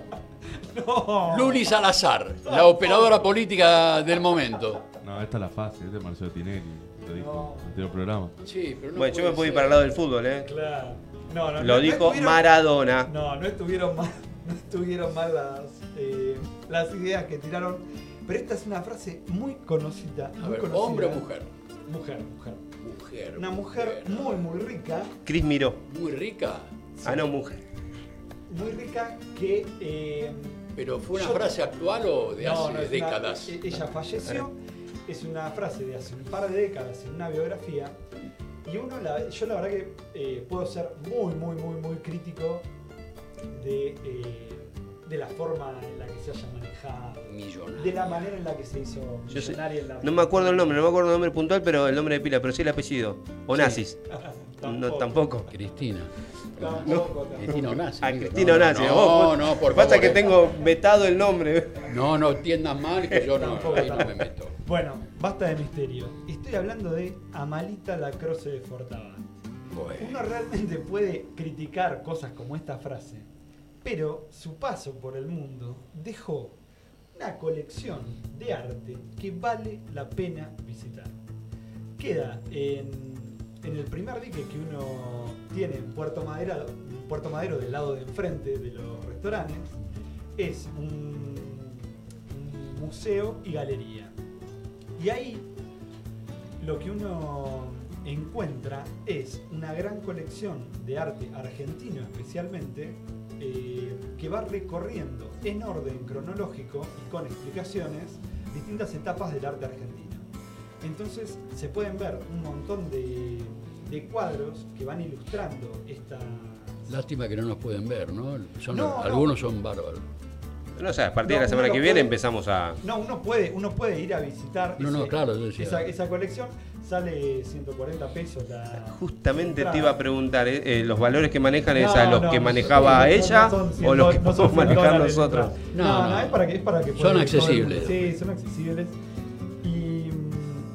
Speaker 6: No.
Speaker 5: Luli Salazar, la operadora política del momento.
Speaker 7: No, esta es la fácil, este es Marcelo Tinelli. Lo dijo
Speaker 6: No.
Speaker 7: en el anterior programa.
Speaker 5: Sí, pero no
Speaker 4: Bueno, yo me puedo ir para el lado del fútbol, ¿eh?
Speaker 6: Claro. No, no,
Speaker 4: Lo
Speaker 6: no,
Speaker 4: dijo
Speaker 6: no
Speaker 4: Maradona.
Speaker 6: No, no estuvieron mal, no estuvieron mal las, eh, las ideas que tiraron. Pero esta es una frase muy conocida.
Speaker 5: A
Speaker 6: muy
Speaker 5: ver,
Speaker 6: conocida.
Speaker 5: ¿hombre o mujer?
Speaker 6: Mujer, mujer.
Speaker 5: Mujer.
Speaker 6: Una mujer muy, muy rica.
Speaker 4: Cris miró.
Speaker 5: Muy rica.
Speaker 4: Ah, no, mujer.
Speaker 6: Muy rica que. eh,
Speaker 5: Pero fue una
Speaker 6: Yo-
Speaker 5: frase actual o de
Speaker 6: no,
Speaker 5: hace
Speaker 6: no, una-
Speaker 5: décadas.
Speaker 6: e- ella falleció. Es una frase de hace un par de décadas en una biografía. Y uno, la- yo la verdad que eh, puedo ser muy, muy, muy, muy crítico de, eh, de la forma en la que se haya manejado.
Speaker 5: Millonaria.
Speaker 6: De la manera en la que se hizo millonaria en la
Speaker 4: No me acuerdo el nombre, no me acuerdo el nombre puntual, pero el nombre de pila, pero sí el apellido. Onassis. No, tampoco.
Speaker 5: Cristina.
Speaker 6: Tampoco, tampoco.
Speaker 5: Cristina Onassi.
Speaker 4: A
Speaker 5: digo.
Speaker 4: Cristina
Speaker 5: no,
Speaker 4: Onassis.
Speaker 5: No,
Speaker 4: vos-
Speaker 5: no, por
Speaker 4: Pasa
Speaker 5: favor,
Speaker 4: que
Speaker 5: eh.
Speaker 4: tengo vetado el nombre.
Speaker 5: No, no tiendan mal que yo no,
Speaker 6: Tampoco,
Speaker 5: ahí no me
Speaker 6: tampoco.
Speaker 5: meto.
Speaker 6: Bueno, basta de misterio. Estoy hablando de Amalita Lacroce de Fortabat. Uno
Speaker 5: Bueno,
Speaker 6: realmente puede criticar cosas como esta frase, pero su paso por el mundo dejó una colección de arte que vale la pena visitar. Queda en, el primer dique que uno tiene en Puerto Madero, Puerto Madero del lado de enfrente de los restaurantes. Es un museo y galería. Y ahí lo que uno encuentra es una gran colección de arte argentino especialmente eh, que va recorriendo en orden cronológico y con explicaciones distintas etapas del arte argentino. Entonces se pueden ver un montón de, de cuadros que van ilustrando esta...
Speaker 5: lástima que no nos pueden ver, ¿no? Son-
Speaker 6: No, no.
Speaker 5: algunos son bárbaros.
Speaker 4: No sé, a partir de la semana que viene
Speaker 6: puede-
Speaker 4: empezamos a.
Speaker 6: No, uno puede, uno puede ir a visitar
Speaker 5: No, no, claro,
Speaker 6: esa, esa colección. Sale 140 pesos la...
Speaker 4: Justamente te iba a preguntar, ¿eh? Eh, ¿los valores que manejan es
Speaker 6: No,
Speaker 4: a los
Speaker 6: no,
Speaker 4: que manejaba
Speaker 6: no,
Speaker 4: ella
Speaker 6: no son 100
Speaker 4: o los que podemos
Speaker 6: 100
Speaker 4: manejar nosotros?
Speaker 5: No,
Speaker 6: No, es para que, es para que
Speaker 5: Son accesibles.
Speaker 6: Sí, son accesibles. Y,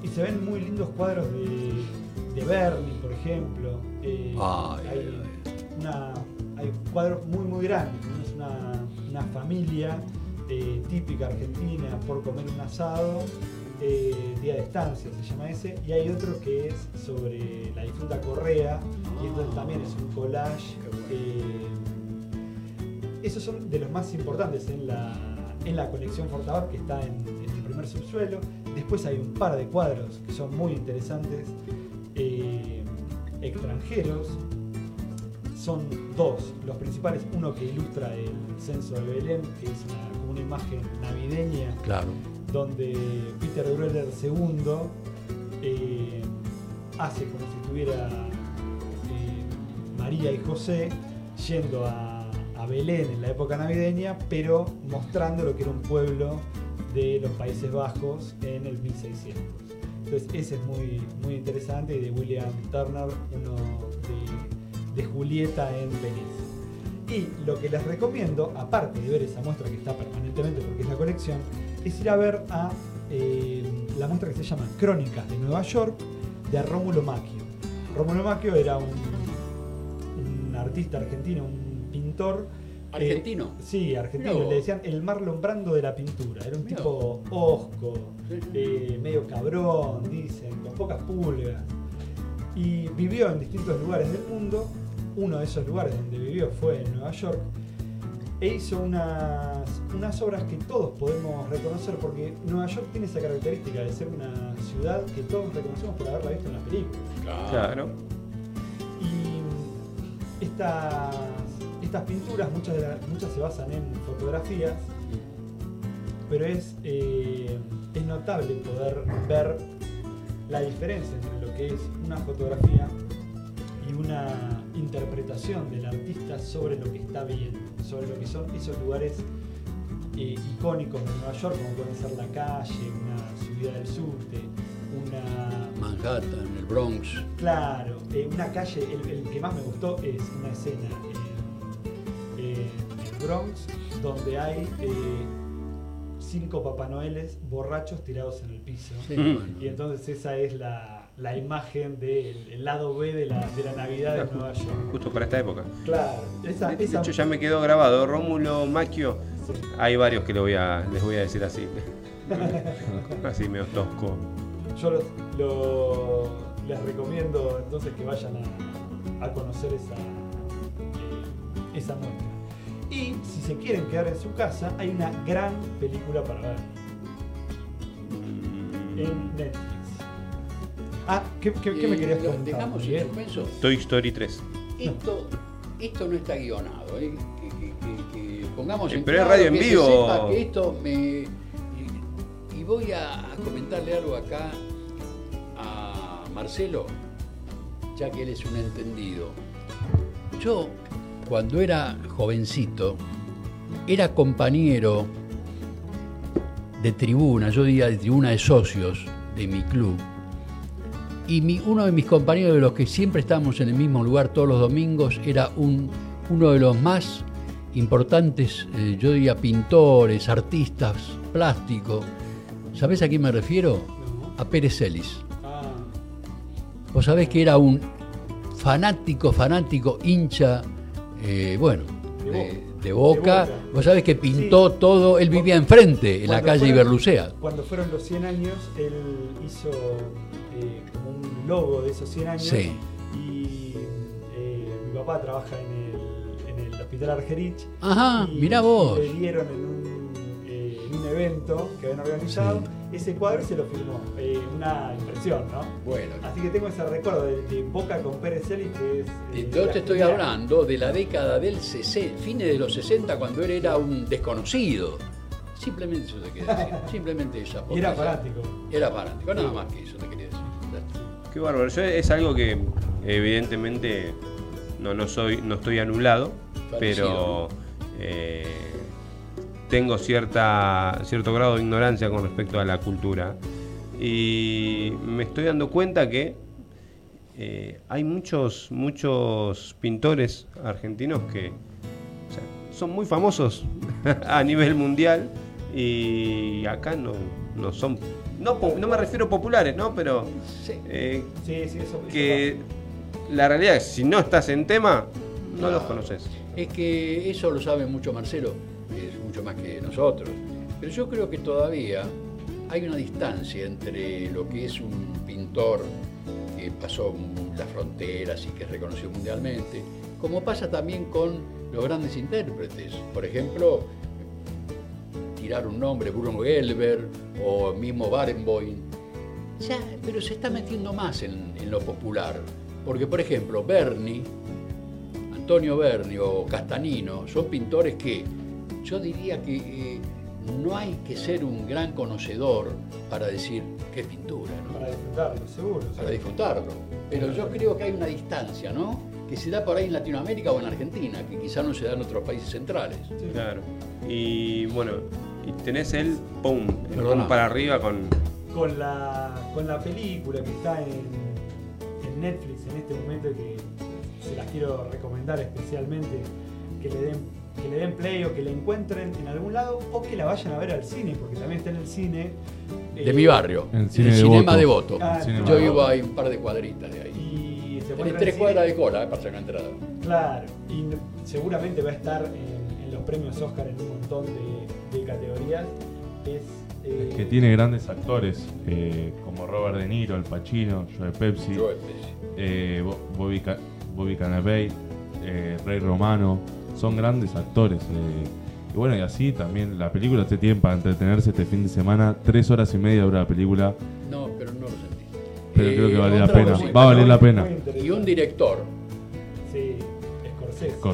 Speaker 6: y se ven muy lindos cuadros de, de Berni, por ejemplo. Eh,
Speaker 5: Ay,
Speaker 6: hay,
Speaker 5: ay,
Speaker 6: Una, hay cuadros muy, muy grandes. Uno es una, una familia eh, típica argentina por comer un asado. Eh, día de estancia se llama ese. Y hay otro que es sobre la difunta Correa. Y entonces también es un collage. Eh, esos son de los más importantes en la, en la colección Fortabat que está en, en el primer subsuelo. Después hay un par de cuadros que son muy interesantes, eh, extranjeros. Son dos, los principales, uno que ilustra el censo de Belén, que es una, como una imagen navideña,
Speaker 5: Claro.
Speaker 6: Donde Peter Breller II eh, hace como si estuviera eh, María y José yendo a, Belén en la época navideña, pero mostrando lo que era un pueblo de los Países Bajos en el 1600. Entonces ese es muy, muy interesante y de William Turner, uno de Julieta en Venecia. Y lo que les recomiendo, aparte de ver esa muestra que está permanentemente porque es la colección, es ir a ver a eh, la muestra que se llama Crónicas de Nueva York de Rómulo Macchio. Rómulo Macchio era un, un artista argentino, un pintor. eh,
Speaker 5: ¿Argentino?
Speaker 6: sí, argentino. Le decían el Marlon Brando de la pintura. Era un
Speaker 5: Mirá
Speaker 6: tipo
Speaker 5: sí.
Speaker 6: eh, medio cabrón, dicen, con pocas pulgas. Y vivió en distintos lugares del mundo. Uno de esos lugares donde vivió fue en Nueva York. E hizo unas, unas obras que todos podemos reconocer porque Nueva York tiene esa característica de ser una ciudad que todos reconocemos por haberla visto en las películas.
Speaker 4: Claro.
Speaker 6: Y estas, estas pinturas, muchas, de muchas se basan en fotografías, pero es, eh, es notable poder ver la diferencia entre lo que es una fotografía y una interpretación del artista sobre lo que está viendo, sobre lo que son esos lugares eh, icónicos de Nueva York, como pueden ser la calle, una subida del subte, una
Speaker 5: Manhattan, el Bronx.
Speaker 6: Claro, eh, una calle, el, el que más me gustó es una escena en, en el Bronx donde hay eh, cinco Papá Noeles borrachos tirados en el piso.
Speaker 5: Sí, bueno.
Speaker 6: Y entonces esa es la, la imagen del el lado B de la, de la Navidad de Nueva York.
Speaker 4: Justo para esta época.
Speaker 6: Claro, esa,
Speaker 4: De, hecho ya me quedó grabado. Rómulo Macchio.
Speaker 6: sí.
Speaker 4: Hay varios que le voy a, les voy a decir así. así medio tosco.
Speaker 6: Yo los- lo- les recomiendo entonces que vayan a, a conocer esa, eh, esa muestra. Y si se quieren quedar en su casa, hay una gran película para ver en Netflix. Ah, ¿qué, qué- qué me querías contar?
Speaker 5: Dejamos en suspenso.
Speaker 4: Toy Story 3.
Speaker 5: Esto, esto no está guionado, ¿eh? que, que- que- que pongamos en
Speaker 4: pero es
Speaker 5: claro,
Speaker 4: radio en
Speaker 5: que se
Speaker 4: vivo.
Speaker 5: sepa que esto me y, y voy a, a comentarle algo acá a Marcelo, ya que él es un entendido. Yo, cuando era jovencito, era compañero de tribuna, yo diría de tribuna de socios de mi club. Y mi- uno de mis compañeros de los que siempre estábamos en el mismo lugar todos los domingos era un, uno de los más importantes, eh, yo diría pintores, artistas, plásticos. ¿Sabés a quién me refiero? A Pérez Celis.
Speaker 6: Ah,
Speaker 5: Vos sabés que era un fanático, fanático, hincha, eh, bueno,
Speaker 6: De
Speaker 5: de,
Speaker 6: Boca.
Speaker 5: de. Vos sabés que pintó
Speaker 6: Sí.
Speaker 5: todo, él vivía enfrente, en la calle
Speaker 6: fueron-
Speaker 5: Iberlucea.
Speaker 6: Cuando fueron los 100 años, él hizo eh, como un logo de esos 100 años.
Speaker 5: Sí.
Speaker 6: Y eh, mi papá trabaja en el, en el Hospital Argerich.
Speaker 5: Ajá,
Speaker 6: y-
Speaker 5: mirá vos.
Speaker 6: Le dieron en un, eh, en un evento que habían organizado ese cuadro se lo firmó. Eh, una impresión, ¿no?
Speaker 5: Bueno,
Speaker 6: Así que tengo ese recuerdo de, de Boca con Pérez Celis que es. eh,
Speaker 5: Yo
Speaker 6: la
Speaker 5: te estoy hablando de la década del 60, fines de los 60, cuando él era un desconocido. Simplemente eso te quería decir. Simplemente esa.
Speaker 6: Era fanático.
Speaker 5: Era fanático, nada más que eso te quería decir.
Speaker 4: Qué bárbaro. Yo es algo que evidentemente no, no soy, no estoy anulado, pero eh, tengo cierta, cierto grado de ignorancia con respecto a la cultura. Y me estoy dando cuenta que eh, hay muchos, muchos pintores argentinos que o sea, son muy famosos a nivel mundial y acá no, no son, no, no me refiero populares, ¿no? Pero
Speaker 5: Sí.
Speaker 4: eh,
Speaker 6: Sí, sí, eso. eso
Speaker 4: que la realidad es si no estás en tema, no los conoces.
Speaker 5: Es que eso lo sabe mucho Marcelo, es mucho más que nosotros. Pero yo creo que todavía hay una distancia entre lo que es un pintor que pasó las fronteras y que es reconocido mundialmente, como pasa también con los grandes intérpretes. Por ejemplo, tirar un nombre, Bruno Gelber o mismo Barenboim. Ya, pero se está metiendo más en, en lo popular. Porque, por ejemplo, Berni, Antonio Berni o Castanino son pintores que yo diría que eh, no hay que ser un gran conocedor para decir qué pintura, ¿no?
Speaker 6: Para disfrutarlo, seguro.
Speaker 5: para disfrutarlo. Pero yo creo que hay una distancia, ¿no? Que que se da por ahí en Latinoamérica o en Argentina, que quizás no se da en otros países centrales.
Speaker 4: Claro. Y bueno, y tenés el pum, el
Speaker 5: Perdona.
Speaker 4: pum para arriba con.
Speaker 6: con la, con la película que está en, en Netflix en este momento y que se las quiero recomendar especialmente que le den que le den play o que la encuentren en algún lado o que la vayan a ver al cine porque también está en el cine
Speaker 5: De
Speaker 6: eh,
Speaker 5: mi barrio,
Speaker 7: el
Speaker 5: el,
Speaker 7: cine de
Speaker 5: cinema
Speaker 7: Voto.
Speaker 5: de voto.
Speaker 6: Ah,
Speaker 7: El
Speaker 5: Yo vivo ahí un par de cuadritas de ahí.
Speaker 6: y se
Speaker 5: tres
Speaker 6: el
Speaker 5: cuadras de cola eh, para sacar entrada.
Speaker 6: Claro, y seguramente va a estar en los premios Oscar en un montón de, de categorías. Es, eh,
Speaker 7: Que tiene grandes actores, eh, como Robert De Niro, Al Pacino, Joe Pepsi,
Speaker 5: Yo,
Speaker 7: eh, Bo- Bobby, Ca- Bobby eh, Rey Romano, son grandes actores. eh, y bueno, y así también la película te tiene para entretenerse este fin de semana. Tres horas y media dura la película,
Speaker 5: No, pero no lo sentí.
Speaker 7: pero
Speaker 5: Eh,
Speaker 7: creo que vale la pena. Va a valer la pena.
Speaker 5: Y un director.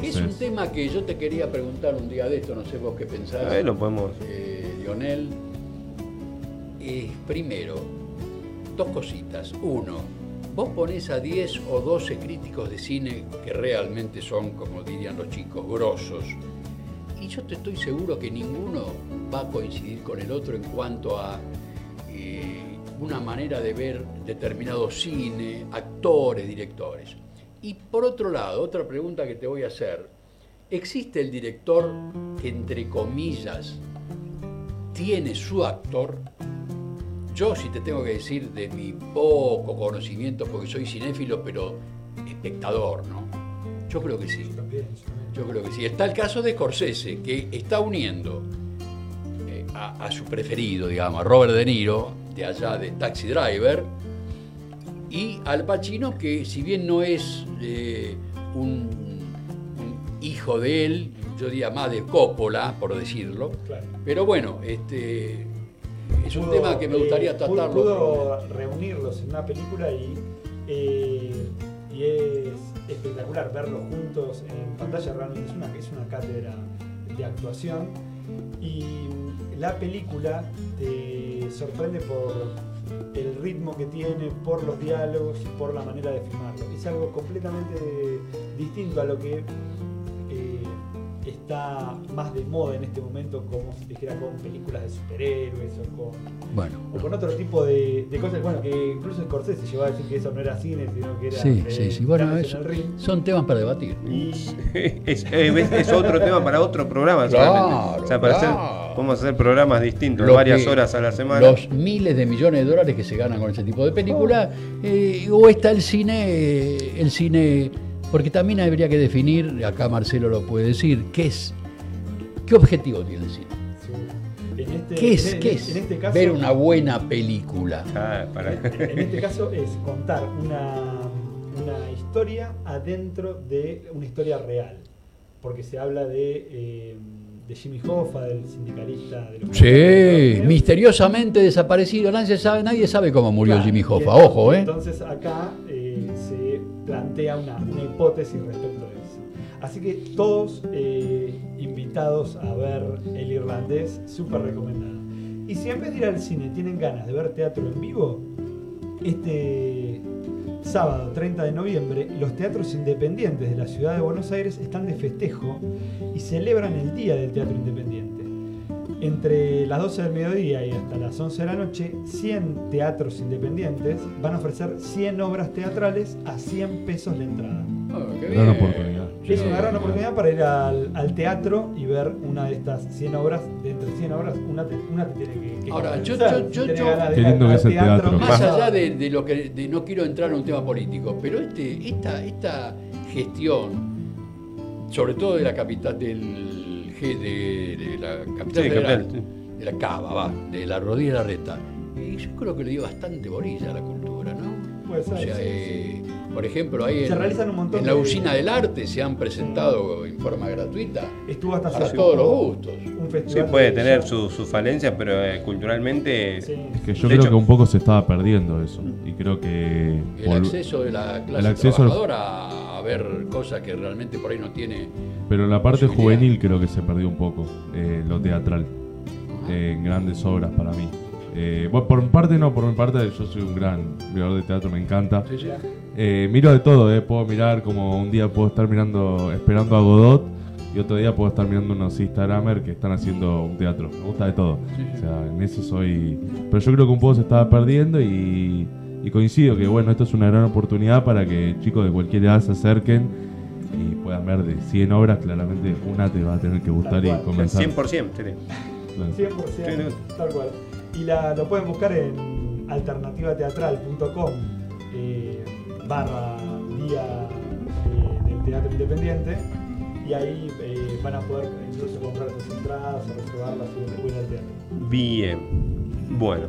Speaker 5: Es un tema que yo te quería preguntar un día de esto, no sé vos qué pensás.
Speaker 4: A ver, lo podemos.
Speaker 5: eh, Lionel. Eh, primero, dos cositas. Uno, vos ponés a 10 o 12 críticos de cine que realmente son, como dirían los chicos, grosos. Y yo te estoy seguro que ninguno va a coincidir con el otro en cuanto a eh, una manera de ver determinado cine, actores, directores. Y por otro lado, otra pregunta que te voy a hacer. ¿Existe el director que, entre comillas, tiene su actor? Yo, si te tengo que decir de mi poco conocimiento, porque soy cinéfilo, pero espectador, ¿no? Yo creo que sí.
Speaker 6: Yo también, yo también.
Speaker 5: Yo creo que sí. Está el caso de Scorsese, que está uniendo eh, a, a su preferido, digamos, a Robert De Niro, de allá de Taxi Driver, y Al Pacino, que si bien no es eh, un, un hijo de él, yo diría más de Coppola, por decirlo,
Speaker 6: Claro.
Speaker 5: pero bueno, este es un tema que me
Speaker 6: eh,
Speaker 5: gustaría
Speaker 6: pudo-
Speaker 5: tratarlo.
Speaker 6: Pudo reunirlos en una película y, eh, y es espectacular verlos juntos en pantalla. Realmente es una, es una cátedra de actuación. Y la película te sorprende por el ritmo que tiene, por los diálogos y por la manera de filmarlo. Es algo completamente distinto a lo que está más de moda en este momento, como si dijera con películas de superhéroes o con,
Speaker 5: Bueno,
Speaker 6: o con otro tipo de, de cosas. Bueno, que incluso Scorsese llegó a decir que eso no era cine, sino que era.
Speaker 5: sí,
Speaker 6: eh,
Speaker 5: sí, sí. Bueno,
Speaker 6: el ring.
Speaker 5: son temas para debatir.
Speaker 6: Y
Speaker 4: Es, es- es otro tema para otro programa,
Speaker 5: Claro,
Speaker 4: solamente. O sea, para
Speaker 5: claro.
Speaker 4: hacer, podemos hacer programas distintos,
Speaker 5: Lo
Speaker 4: varias
Speaker 5: que-
Speaker 4: horas a la semana.
Speaker 5: Los miles de millones de dólares que se ganan con ese tipo de película, eh, o está el cine, el cine, porque también habría que definir, acá Marcelo lo puede decir, qué es, qué objetivo tiene el cine.
Speaker 6: en este,
Speaker 5: ¿Qué es,
Speaker 6: en,
Speaker 5: qué
Speaker 6: en
Speaker 5: es
Speaker 6: este caso,
Speaker 5: ver una buena película?
Speaker 4: Ah, para-
Speaker 6: En este caso es contar una, una historia adentro de una historia real. Porque se habla de, eh, de Jimmy Hoffa, del sindicalista de los
Speaker 5: Sí, misteriosamente desaparecido, nadie sabe, nadie sabe cómo murió
Speaker 6: Claro,
Speaker 5: Jimmy Hoffa,
Speaker 6: entonces-
Speaker 5: ojo, ¿eh?
Speaker 6: Entonces acá plantea una, hipótesis respecto de eso. Así que todos eh, invitados a ver El Irlandés, súper recomendado. Y si en vez de ir al cine tienen ganas de ver teatro en vivo, este sábado 30 de noviembre los teatros independientes de la ciudad de Buenos Aires están de festejo y celebran el Día del Teatro Independiente. Entre las 12 del mediodía y hasta las 11 de la noche, 100 teatros independientes van a ofrecer 100 obras teatrales a 100 pesos la entrada.
Speaker 5: Ah, qué
Speaker 7: Gran oportunidad.
Speaker 6: Es una gran oportunidad para ir al, al teatro y ver una de estas 100 obras. De entre 100 obras, una te, una te tiene que, que
Speaker 5: Ahora, yo- yo- yo- yo-
Speaker 7: el teatro.
Speaker 5: Más allá de, de lo que de- no quiero entrar en un tema político, pero este, esta, esta gestión, sobre todo de la capital del De, de la capital
Speaker 4: Sí,
Speaker 5: federal,
Speaker 4: capital,
Speaker 5: de la Cava, va, de la rodilla de la reta, y yo creo que le dio bastante bolilla a la cultura, ¿no?
Speaker 6: Puede ser,
Speaker 5: O sea,
Speaker 6: sí,
Speaker 5: eh, por ejemplo, ahí
Speaker 6: Se
Speaker 5: en,
Speaker 6: realizan un montón
Speaker 5: en la
Speaker 6: de-
Speaker 5: usina del arte se han presentado en forma gratuita
Speaker 6: Estuvo hasta
Speaker 5: para
Speaker 6: hace
Speaker 5: todos los gustos.
Speaker 6: Un
Speaker 4: sí, puede
Speaker 6: de
Speaker 4: tener sus su falencias, pero eh, culturalmente
Speaker 6: Sí.
Speaker 7: Es que yo
Speaker 4: De
Speaker 7: creo
Speaker 4: hecho-
Speaker 7: que un poco se estaba perdiendo eso. Y creo que.
Speaker 5: El acceso de la clase
Speaker 7: el acceso al-
Speaker 5: trabajadora a ver cosas que realmente por ahí no tiene.
Speaker 7: Pero la parte juvenil creo que se perdió un poco. eh, lo teatral. eh, en grandes obras para mí. Eh, bueno, por mi parte no, por mi parte yo soy un gran mirador de teatro, me encanta.
Speaker 5: Sí, sí.
Speaker 7: Eh, miro de todo, eh. puedo mirar como un día puedo estar mirando, esperando a Godot y otro día puedo estar mirando unos Instagramers que están haciendo un teatro. Me gusta de todo. O sea, en eso soy... Pero yo creo que un poco se estaba perdiendo y, y coincido que bueno, esto es una gran oportunidad para que chicos de cualquier edad se acerquen y puedan ver de 100 obras, claramente una te va a tener que gustar y comenzar.
Speaker 4: 100%. sí.
Speaker 6: 100%,
Speaker 4: Sí,
Speaker 6: tal cual. Y la, lo pueden buscar en alternativateatral.com eh, barra día eh, del teatro independiente y ahí eh, van a poder incluso comprar sus entradas o reservarlas y ir al teatro.
Speaker 4: Bien. Bueno,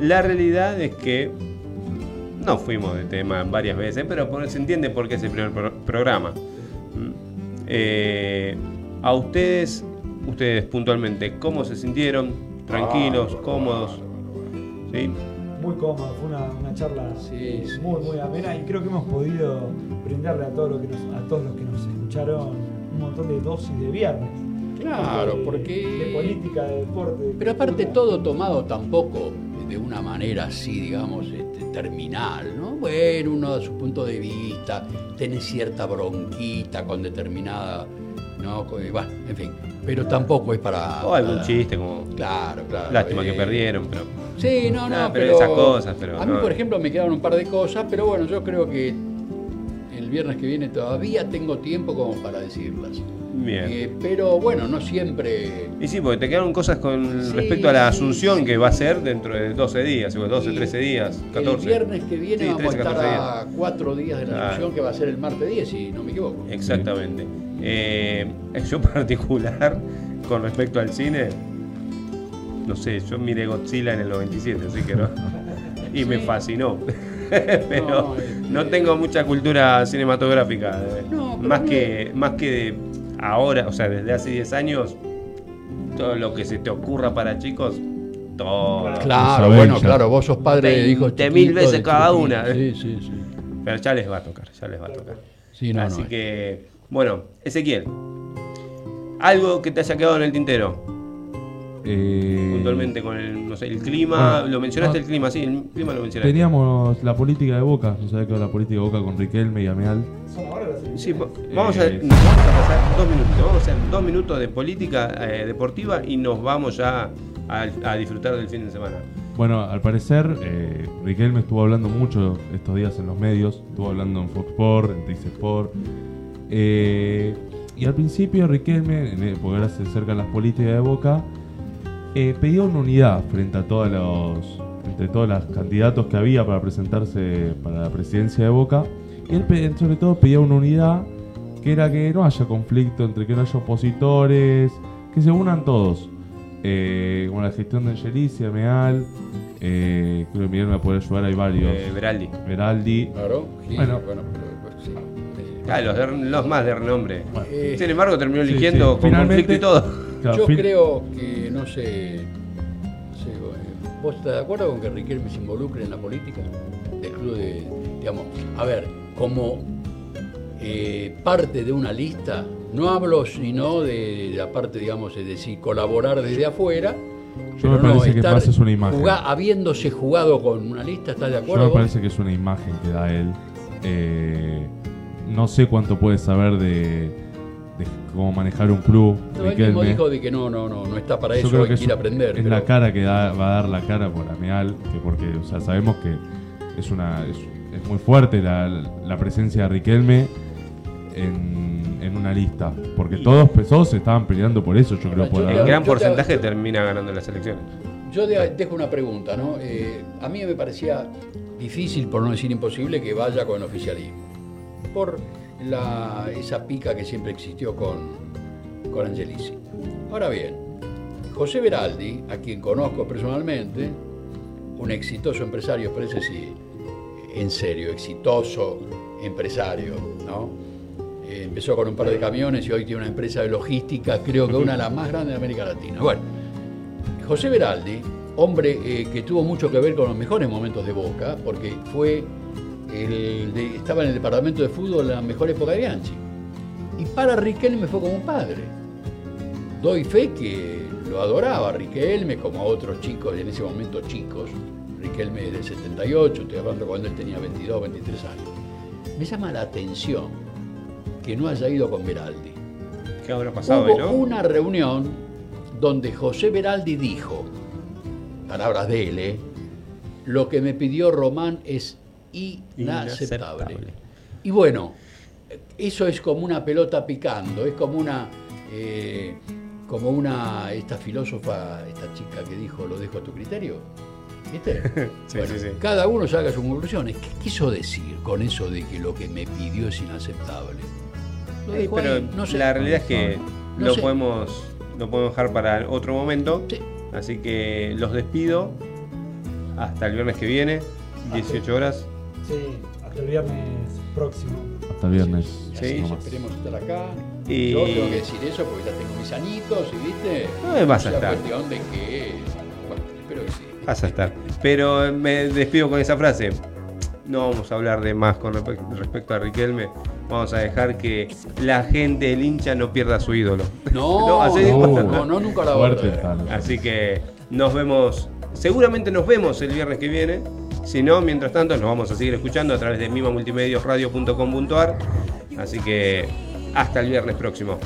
Speaker 4: la realidad es que no fuimos de tema varias veces, pero por- se entiende por qué es el primer pro- programa. Mm. Eh, a ustedes, ustedes puntualmente, ¿cómo se sintieron? ¿Tranquilos?
Speaker 5: Bárbaro,
Speaker 4: ¿Cómodos? ¿Sí?
Speaker 6: Muy cómodo, fue una, una charla
Speaker 5: Sí, sí,
Speaker 6: muy,
Speaker 5: sí.
Speaker 6: muy amena y creo que hemos podido brindarle a, todo lo que nos- a todos los que nos escucharon un montón de dosis de viernes.
Speaker 5: Claro,
Speaker 6: De-
Speaker 5: porque...
Speaker 6: De política, de deporte. de
Speaker 5: Pero aparte
Speaker 6: cultura.
Speaker 5: todo tomado tampoco de una manera así, digamos, este, terminal, ¿no? Bueno, uno da su punto de vista, tiene cierta bronquita con determinada, ¿no? Co- eh, Bueno, en fin, pero tampoco es para...
Speaker 4: O algún
Speaker 5: para-
Speaker 4: chiste como...
Speaker 5: Claro, claro.
Speaker 4: Lástima que
Speaker 5: eh,
Speaker 4: perdieron, pero...
Speaker 5: Sí, no, no,
Speaker 4: pero
Speaker 5: pero,
Speaker 4: esas cosas, pero
Speaker 5: A mí,
Speaker 4: no.
Speaker 5: por ejemplo, me quedaron un par de cosas, pero bueno, yo creo que el viernes que viene todavía tengo tiempo como para decirlas.
Speaker 4: Bien.
Speaker 5: Eh, pero bueno, no siempre...
Speaker 4: Y sí, porque te quedaron cosas con
Speaker 5: Sí,
Speaker 4: respecto a la Asunción
Speaker 5: sí.
Speaker 4: que va a ser dentro de 12 días, o 12, 13 días, 14.
Speaker 5: El viernes que viene vamos
Speaker 4: 13,
Speaker 5: a estar
Speaker 4: 14
Speaker 5: a cuatro días de la elección, que va a ser el martes 10, si no me equivoco.
Speaker 4: Exactamente. Eh, yo particular, con respecto al cine, no sé, yo miré Godzilla en el 97, así que no. Y me fascinó. Pero
Speaker 5: No, este-
Speaker 4: no tengo mucha cultura cinematográfica. eh,
Speaker 5: No, pero
Speaker 4: más, que, más que de ahora, o sea, desde hace 10 años, todo lo que se te ocurra para chicos, todo.
Speaker 5: Claro, bueno, claro, vos sos padre de hijos
Speaker 4: 20.000
Speaker 5: chiquitos,
Speaker 4: veces
Speaker 5: de
Speaker 4: cada una.
Speaker 5: Sí, sí, sí.
Speaker 4: Pero ya les va a tocar, ya les va a tocar.
Speaker 5: Sí, no,
Speaker 4: Así
Speaker 5: no,
Speaker 4: que, bueno, Ezequiel, algo que te haya quedado en el tintero,
Speaker 7: Eh,
Speaker 4: puntualmente con el, no sé, el clima,
Speaker 7: Ah,
Speaker 4: lo mencionaste
Speaker 7: ah.
Speaker 4: el clima, sí, el clima lo mencionaste.
Speaker 7: Teníamos la política de Boca, no sabía que era la política de Boca con Riquelme y Ameal.
Speaker 4: Sí, vamos a,
Speaker 7: Eh,
Speaker 4: nos vamos a pasar dos minutos, vamos a hacer dos minutos de política eh, deportiva y nos vamos ya a, a disfrutar del fin de semana.
Speaker 7: Bueno, al parecer, eh, Riquelme estuvo hablando mucho estos días en los medios, estuvo hablando en Fox Sport, en Teis Sport. eh, y al principio Riquelme, el- porque ahora se acercan las políticas de Boca, eh, pidió una unidad frente a todos los, entre todos los candidatos que había para presentarse para la presidencia de Boca. Y él sobre todo pedía una unidad que era que no haya conflicto entre que no haya opositores, que se unan todos. Eh, como la gestión de Angelicia, Meal, eh, creo que Miguel me puede ayudar, hay varios.
Speaker 4: Eh, Beraldi.
Speaker 7: Veraldi.
Speaker 5: Claro, sí,
Speaker 7: Bueno.
Speaker 5: bueno, pero pues, sí.
Speaker 4: Ah, los, de- los más de renombre.
Speaker 5: eh,
Speaker 4: Sin embargo, terminó
Speaker 7: Sí,
Speaker 4: eligiendo
Speaker 7: sí.
Speaker 4: con
Speaker 7: Finalmente-
Speaker 4: conflicto y todo.
Speaker 7: Claro,
Speaker 5: Yo
Speaker 7: fin-
Speaker 5: creo que, no sé, no sé, eh, ¿vos estás de acuerdo con que Riquelme se involucre en la política del club de, digamos, a ver, como eh, parte de una lista, no hablo sino de, la parte, digamos, es decir, colaborar desde afuera,
Speaker 7: Yo me
Speaker 5: pero no
Speaker 7: parece que
Speaker 5: estar
Speaker 7: más es una imagen.
Speaker 5: jugá- habiéndose jugado con una lista, ¿estás de
Speaker 7: Yo
Speaker 5: acuerdo?
Speaker 7: me
Speaker 5: vos?
Speaker 7: parece que es una imagen que da él. Eh, no sé cuánto puede saber de, de cómo manejar un club.
Speaker 5: No, él mismo dijo de que no, no, no, no está para
Speaker 7: Yo
Speaker 5: eso,
Speaker 7: creo
Speaker 5: hay
Speaker 7: que
Speaker 5: que ir a aprender.
Speaker 7: es
Speaker 5: pero-
Speaker 7: la cara que da- va a dar la cara por Ameal, que porque o sea, sabemos que es una es, es muy fuerte la, la presencia de Riquelme en, en una lista. Porque todos, todos se estaban peleando por eso, yo creo.
Speaker 5: Yo
Speaker 7: Por
Speaker 4: En
Speaker 5: Yo
Speaker 4: gran
Speaker 5: te-
Speaker 4: porcentaje termina ganando las elecciones.
Speaker 5: Yo de- dejo una pregunta, ¿no? Eh, a mí me parecía difícil, por no decir imposible, que vaya con el oficialismo. Por la, esa pica que siempre existió con, con Angelici. Ahora bien, José Veraldi, a quien conozco personalmente, un exitoso empresario, pero ese sí, en serio, exitoso empresario, ¿no? Eh, empezó con un par de camiones y hoy tiene una empresa de logística, creo que una de las más grandes de América Latina. Bueno, José Veraldi, hombre eh, que tuvo mucho que ver con los mejores momentos de Boca, porque fue el de- estaba en el departamento de fútbol la mejor época de Bianchi. Y para Riquelme fue como un padre. Doy fe que lo adoraba, Riquelme, como a otros chicos, en ese momento chicos. Riquelme es del 78, estoy hablando cuando él tenía 22, 23 años. Me llama la atención que no haya ido con Beraldi.
Speaker 4: ¿Qué habrá pasado
Speaker 5: Hubo
Speaker 4: no?
Speaker 5: una reunión donde José Beraldi dijo, palabras de él, ¿eh? lo que me pidió Román es inaceptable.
Speaker 4: Inaceptable.
Speaker 5: Y bueno, eso es como una pelota picando, es como una, eh, como una, esta filósofa, esta chica que dijo, lo dejo a tu criterio. ¿Viste?
Speaker 4: Sí,
Speaker 5: Bueno,
Speaker 4: sí, sí.
Speaker 5: Cada uno saca sus conclusiones. ¿Qué quiso decir con eso de que lo que me pidió es inaceptable? Lo
Speaker 4: Eh,
Speaker 5: dejo
Speaker 4: pero
Speaker 5: ahí, no sé.
Speaker 4: la realidad es que
Speaker 5: No
Speaker 4: lo
Speaker 5: sé.
Speaker 4: podemos lo podemos dejar para otro momento.
Speaker 5: Sí.
Speaker 4: Así que los despido hasta el viernes que viene, 18 horas.
Speaker 6: Sí, hasta el viernes próximo.
Speaker 7: Hasta el viernes.
Speaker 4: Sí.
Speaker 5: esperemos estar acá.
Speaker 4: Y-
Speaker 5: Yo tengo que decir eso porque ya tengo mis añitos, y viste.
Speaker 4: No me vas a estar.
Speaker 5: cuestión de que. Bueno, espero que sí.
Speaker 4: Vas a estar. Pero eh, me despido con esa frase. No vamos a hablar de más con respe- respecto a Riquelme. Vamos a dejar que la gente, el hincha, no pierda su ídolo.
Speaker 5: No,
Speaker 4: No, así-
Speaker 5: no, no, no, nunca la voy a.
Speaker 4: Así que nos vemos, seguramente nos vemos el viernes que viene. Si no, mientras tanto, nos vamos a seguir escuchando a través de mimamultimediosradio.com.ar. Así que hasta el viernes próximo.